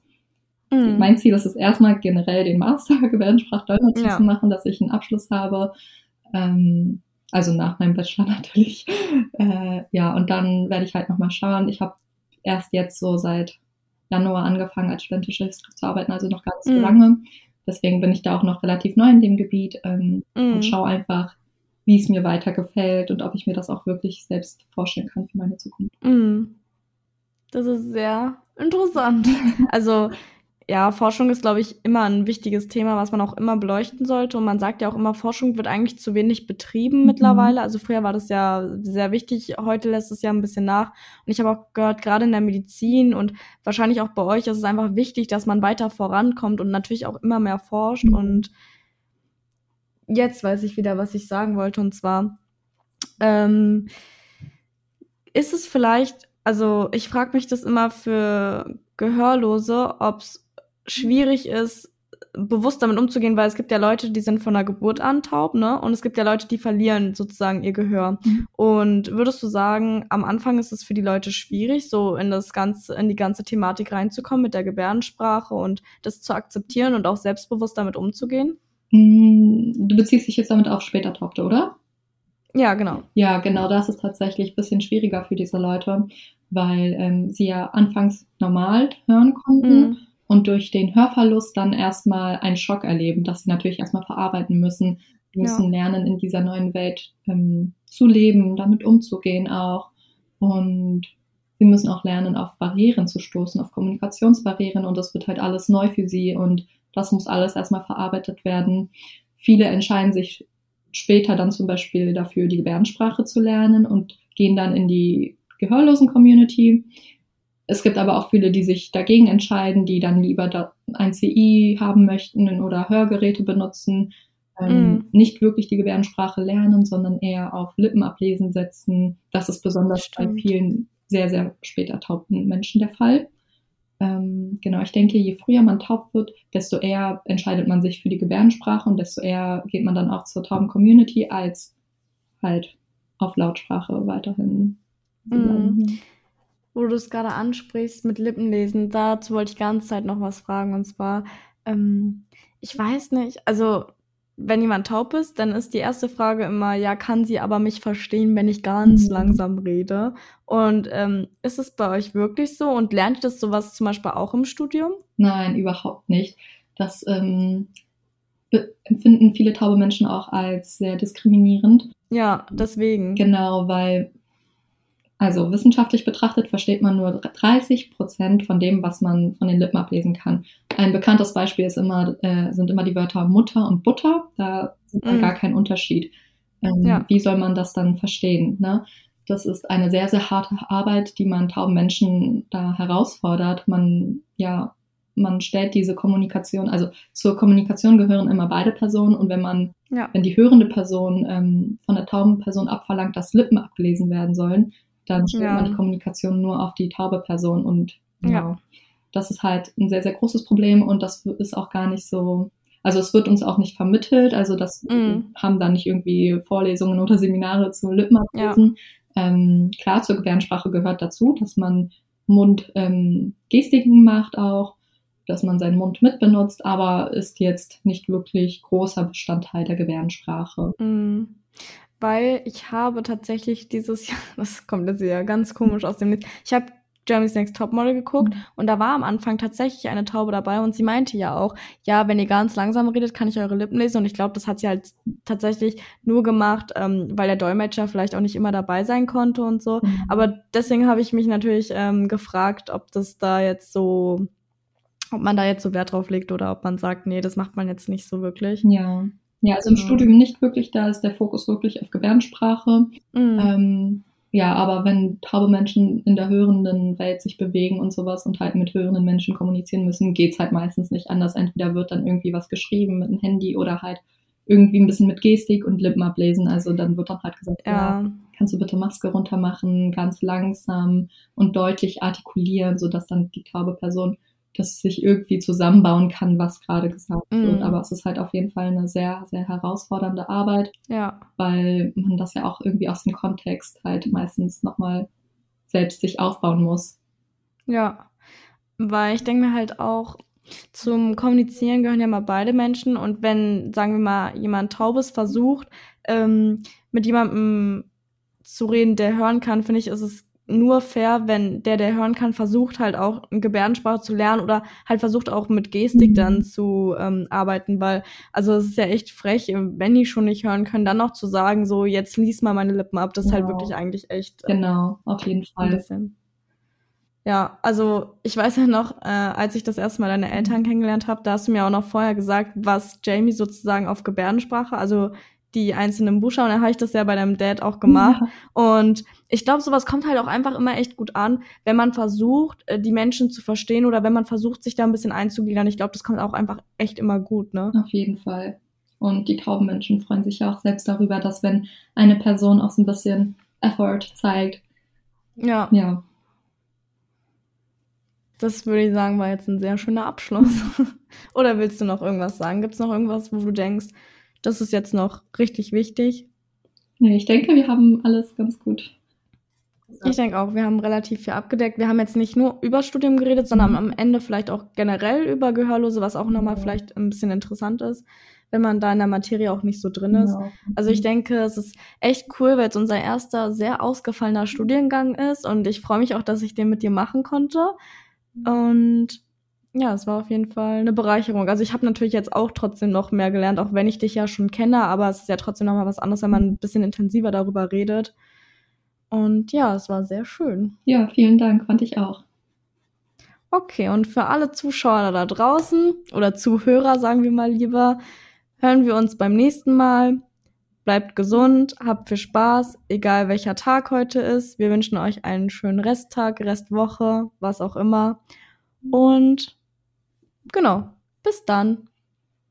Mhm. Mein Ziel ist es erstmal generell den Master Gebärdensprachdolmetschen ja. zu machen, dass ich einen Abschluss habe. Ähm, also nach meinem Bachelor natürlich. Äh, ja, und dann werde ich halt nochmal schauen. Ich habe erst jetzt so seit Januar angefangen, als studentische Hilfskraft zu arbeiten, also noch gar nicht so mhm. lange. Deswegen bin ich da auch noch relativ neu in dem Gebiet ähm, mhm. und schaue einfach, wie es mir weiter gefällt und ob ich mir das auch wirklich selbst vorstellen kann für meine Zukunft. Mhm. Das ist sehr interessant. Also ja, Forschung ist, glaube ich, immer ein wichtiges Thema, was man auch immer beleuchten sollte. Und man sagt ja auch immer, Forschung wird eigentlich zu wenig betrieben mhm. mittlerweile. Also früher war das ja sehr wichtig, heute lässt es ja ein bisschen nach. Und ich habe auch gehört, gerade in der Medizin und wahrscheinlich auch bei euch ist es einfach wichtig, dass man weiter vorankommt und natürlich auch immer mehr forscht. Mhm. Und jetzt weiß ich wieder, was ich sagen wollte. Und zwar ähm, ist es vielleicht, also ich frage mich das immer für Gehörlose, ob es schwierig ist, bewusst damit umzugehen, weil es gibt ja Leute, die sind von der Geburt an taub, ne? Und es gibt ja Leute, die verlieren sozusagen ihr Gehör. Mhm. Und würdest du sagen, am Anfang ist es für die Leute schwierig, so in das ganze, in die ganze Thematik reinzukommen mit der Gebärdensprache und das zu akzeptieren und auch selbstbewusst damit umzugehen? Mm, du beziehst dich jetzt damit auf später Taubte, oder? Ja, genau. Ja, genau, das ist tatsächlich ein bisschen schwieriger für diese Leute, weil ähm, sie ja anfangs normal hören konnten. Mhm und durch den Hörverlust dann erstmal einen Schock erleben, dass sie natürlich erstmal verarbeiten müssen. Sie müssen lernen, in dieser neuen Welt ähm, zu leben, damit umzugehen auch. Und sie müssen auch lernen, auf Barrieren zu stoßen, auf Kommunikationsbarrieren. Und das wird halt alles neu für sie und das muss alles erstmal verarbeitet werden. Viele entscheiden sich später dann zum Beispiel dafür, die Gebärdensprache zu lernen und gehen dann in die Gehörlosen-Community. Es gibt aber auch viele, die sich dagegen entscheiden, die dann lieber ein CI haben möchten oder Hörgeräte benutzen, ähm, mm. nicht wirklich die Gebärdensprache lernen, sondern eher auf Lippenablesen setzen. Das ist besonders Stimmt. bei vielen sehr, sehr spät ertaubten Menschen der Fall. Ähm, genau, ich denke, je früher man taub wird, desto eher entscheidet man sich für die Gebärdensprache und desto eher geht man dann auch zur tauben Community als halt auf Lautsprache weiterhin. Mm wo du es gerade ansprichst mit Lippenlesen, dazu wollte ich ganze Zeit noch was fragen. Und zwar, ähm, ich weiß nicht, also wenn jemand taub ist, dann ist die erste Frage immer, ja, kann sie aber mich verstehen, wenn ich ganz mhm. langsam rede? Und ähm, ist es bei euch wirklich so? Und lernt ihr das sowas zum Beispiel auch im Studium? Nein, überhaupt nicht. Das ähm, empfinden viele taube Menschen auch als sehr diskriminierend. Ja, deswegen. Genau, weil also wissenschaftlich betrachtet versteht man nur 30 Prozent von dem, was man von den Lippen ablesen kann. Ein bekanntes Beispiel ist immer, äh, sind immer die Wörter Mutter und Butter. Da sieht man mm. gar keinen Unterschied. Ähm, ja. Wie soll man das dann verstehen? Ne? Das ist eine sehr, sehr harte Arbeit, die man tauben Menschen da herausfordert. Man, ja, man stellt diese Kommunikation, also zur Kommunikation gehören immer beide Personen und wenn man, ja. wenn die hörende Person ähm, von der tauben Person abverlangt, dass Lippen abgelesen werden sollen, dann stellt ja. man die Kommunikation nur auf die taube Person und ja. ja. das ist halt ein sehr, sehr großes Problem und das ist auch gar nicht so, also es wird uns auch nicht vermittelt, also das mm. haben dann nicht irgendwie Vorlesungen oder Seminare zu Lippenablesen. Ja. Ähm, klar, zur Gebärdensprache gehört dazu, dass man Mundgestiken ähm, macht auch dass man seinen Mund mitbenutzt, aber ist jetzt nicht wirklich großer Bestandteil der Gebärdensprache. Mhm. Weil ich habe tatsächlich dieses Jahr, das kommt jetzt ja ganz komisch aus dem Nichts, ich habe Germany's Next Topmodel geguckt mhm. und da war am Anfang tatsächlich eine Taube dabei und sie meinte ja auch, ja, wenn ihr ganz langsam redet, kann ich eure Lippen lesen und ich glaube, das hat sie halt tatsächlich nur gemacht, ähm, weil der Dolmetscher vielleicht auch nicht immer dabei sein konnte und so. Mhm. Aber deswegen habe ich mich natürlich ähm, gefragt, ob das da jetzt so, ob man da jetzt so Wert drauf legt oder ob man sagt, nee, das macht man jetzt nicht so wirklich. Ja. Ja, also im ja. Studium nicht wirklich, da ist der Fokus wirklich auf Gebärdensprache. Mhm. Ähm, ja, aber wenn taube Menschen in der hörenden Welt sich bewegen und sowas und halt mit hörenden Menschen kommunizieren müssen, geht's halt meistens nicht anders. Entweder wird dann irgendwie was geschrieben mit einem Handy oder halt irgendwie ein bisschen mit Gestik und Lippen ablesen. Also dann wird dann halt gesagt, ja. ja, kannst du bitte Maske runter machen, ganz langsam und deutlich artikulieren, sodass dann die taube Person das sich irgendwie zusammenbauen kann, was gerade gesagt mm. wird. Aber es ist halt auf jeden Fall eine sehr, sehr herausfordernde Arbeit. Ja. Weil man das ja auch irgendwie aus dem Kontext halt meistens nochmal selbst sich aufbauen muss. Ja. Weil ich denke mir halt auch, zum Kommunizieren gehören ja mal beide Menschen und wenn, sagen wir mal, jemand Taubes versucht, ähm, mit jemandem zu reden, der hören kann, finde ich, ist es nur fair, wenn der, der hören kann, versucht halt auch Gebärdensprache zu lernen oder halt versucht auch mit Gestik mhm. dann zu ähm, arbeiten, weil also es ist ja echt frech, wenn die schon nicht hören können, dann noch zu sagen, so jetzt lies mal meine Lippen ab, das genau. ist halt genau. wirklich eigentlich echt. Äh, genau, auf jeden Fall. Ja, also ich weiß ja noch, äh, als ich das erste Mal deine Eltern mhm. kennengelernt habe, da hast du mir auch noch vorher gesagt, was Jamie sozusagen auf Gebärdensprache, also die einzelnen Buchstaben. Dann habe ich das ja bei deinem Dad auch gemacht. Ja. Und ich glaube, sowas kommt halt auch einfach immer echt gut an, wenn man versucht, äh, die Menschen zu verstehen oder wenn man versucht, sich da ein bisschen einzugliedern. Ich glaube, das kommt auch einfach echt immer gut, ne? Auf jeden Fall. Und die tauben Menschen freuen sich ja auch selbst darüber, dass wenn eine Person auch so ein bisschen Effort zeigt. Ja. Ja. Das würde ich sagen, war jetzt ein sehr schöner Abschluss. Oder willst du noch irgendwas sagen? Gibt es noch irgendwas, wo du denkst, das ist jetzt noch richtig wichtig. Nee, ich denke, wir haben alles ganz gut. Ich denke auch, wir haben relativ viel abgedeckt. Wir haben jetzt nicht nur über Studium geredet, sondern mhm. am Ende vielleicht auch generell über Gehörlose, was auch nochmal ja. vielleicht ein bisschen interessant ist, wenn man da in der Materie auch nicht so drin ist. Genau. Also ich denke, es ist echt cool, weil es unser erster sehr ausgefallener Studiengang ist und ich freue mich auch, dass ich den mit dir machen konnte. Und ja, es war auf jeden Fall eine Bereicherung. Also ich habe natürlich jetzt auch trotzdem noch mehr gelernt, auch wenn ich dich ja schon kenne, aber es ist ja trotzdem noch mal was anderes, wenn man ein bisschen intensiver darüber redet. Und ja, es war sehr schön. Ja, vielen Dank, fand ich auch. Okay, und für alle Zuschauer da draußen oder Zuhörer, sagen wir mal lieber, hören wir uns beim nächsten Mal. Bleibt gesund, habt viel Spaß, egal welcher Tag heute ist. Wir wünschen euch einen schönen Resttag, Restwoche, was auch immer. Und Genau. Bis dann.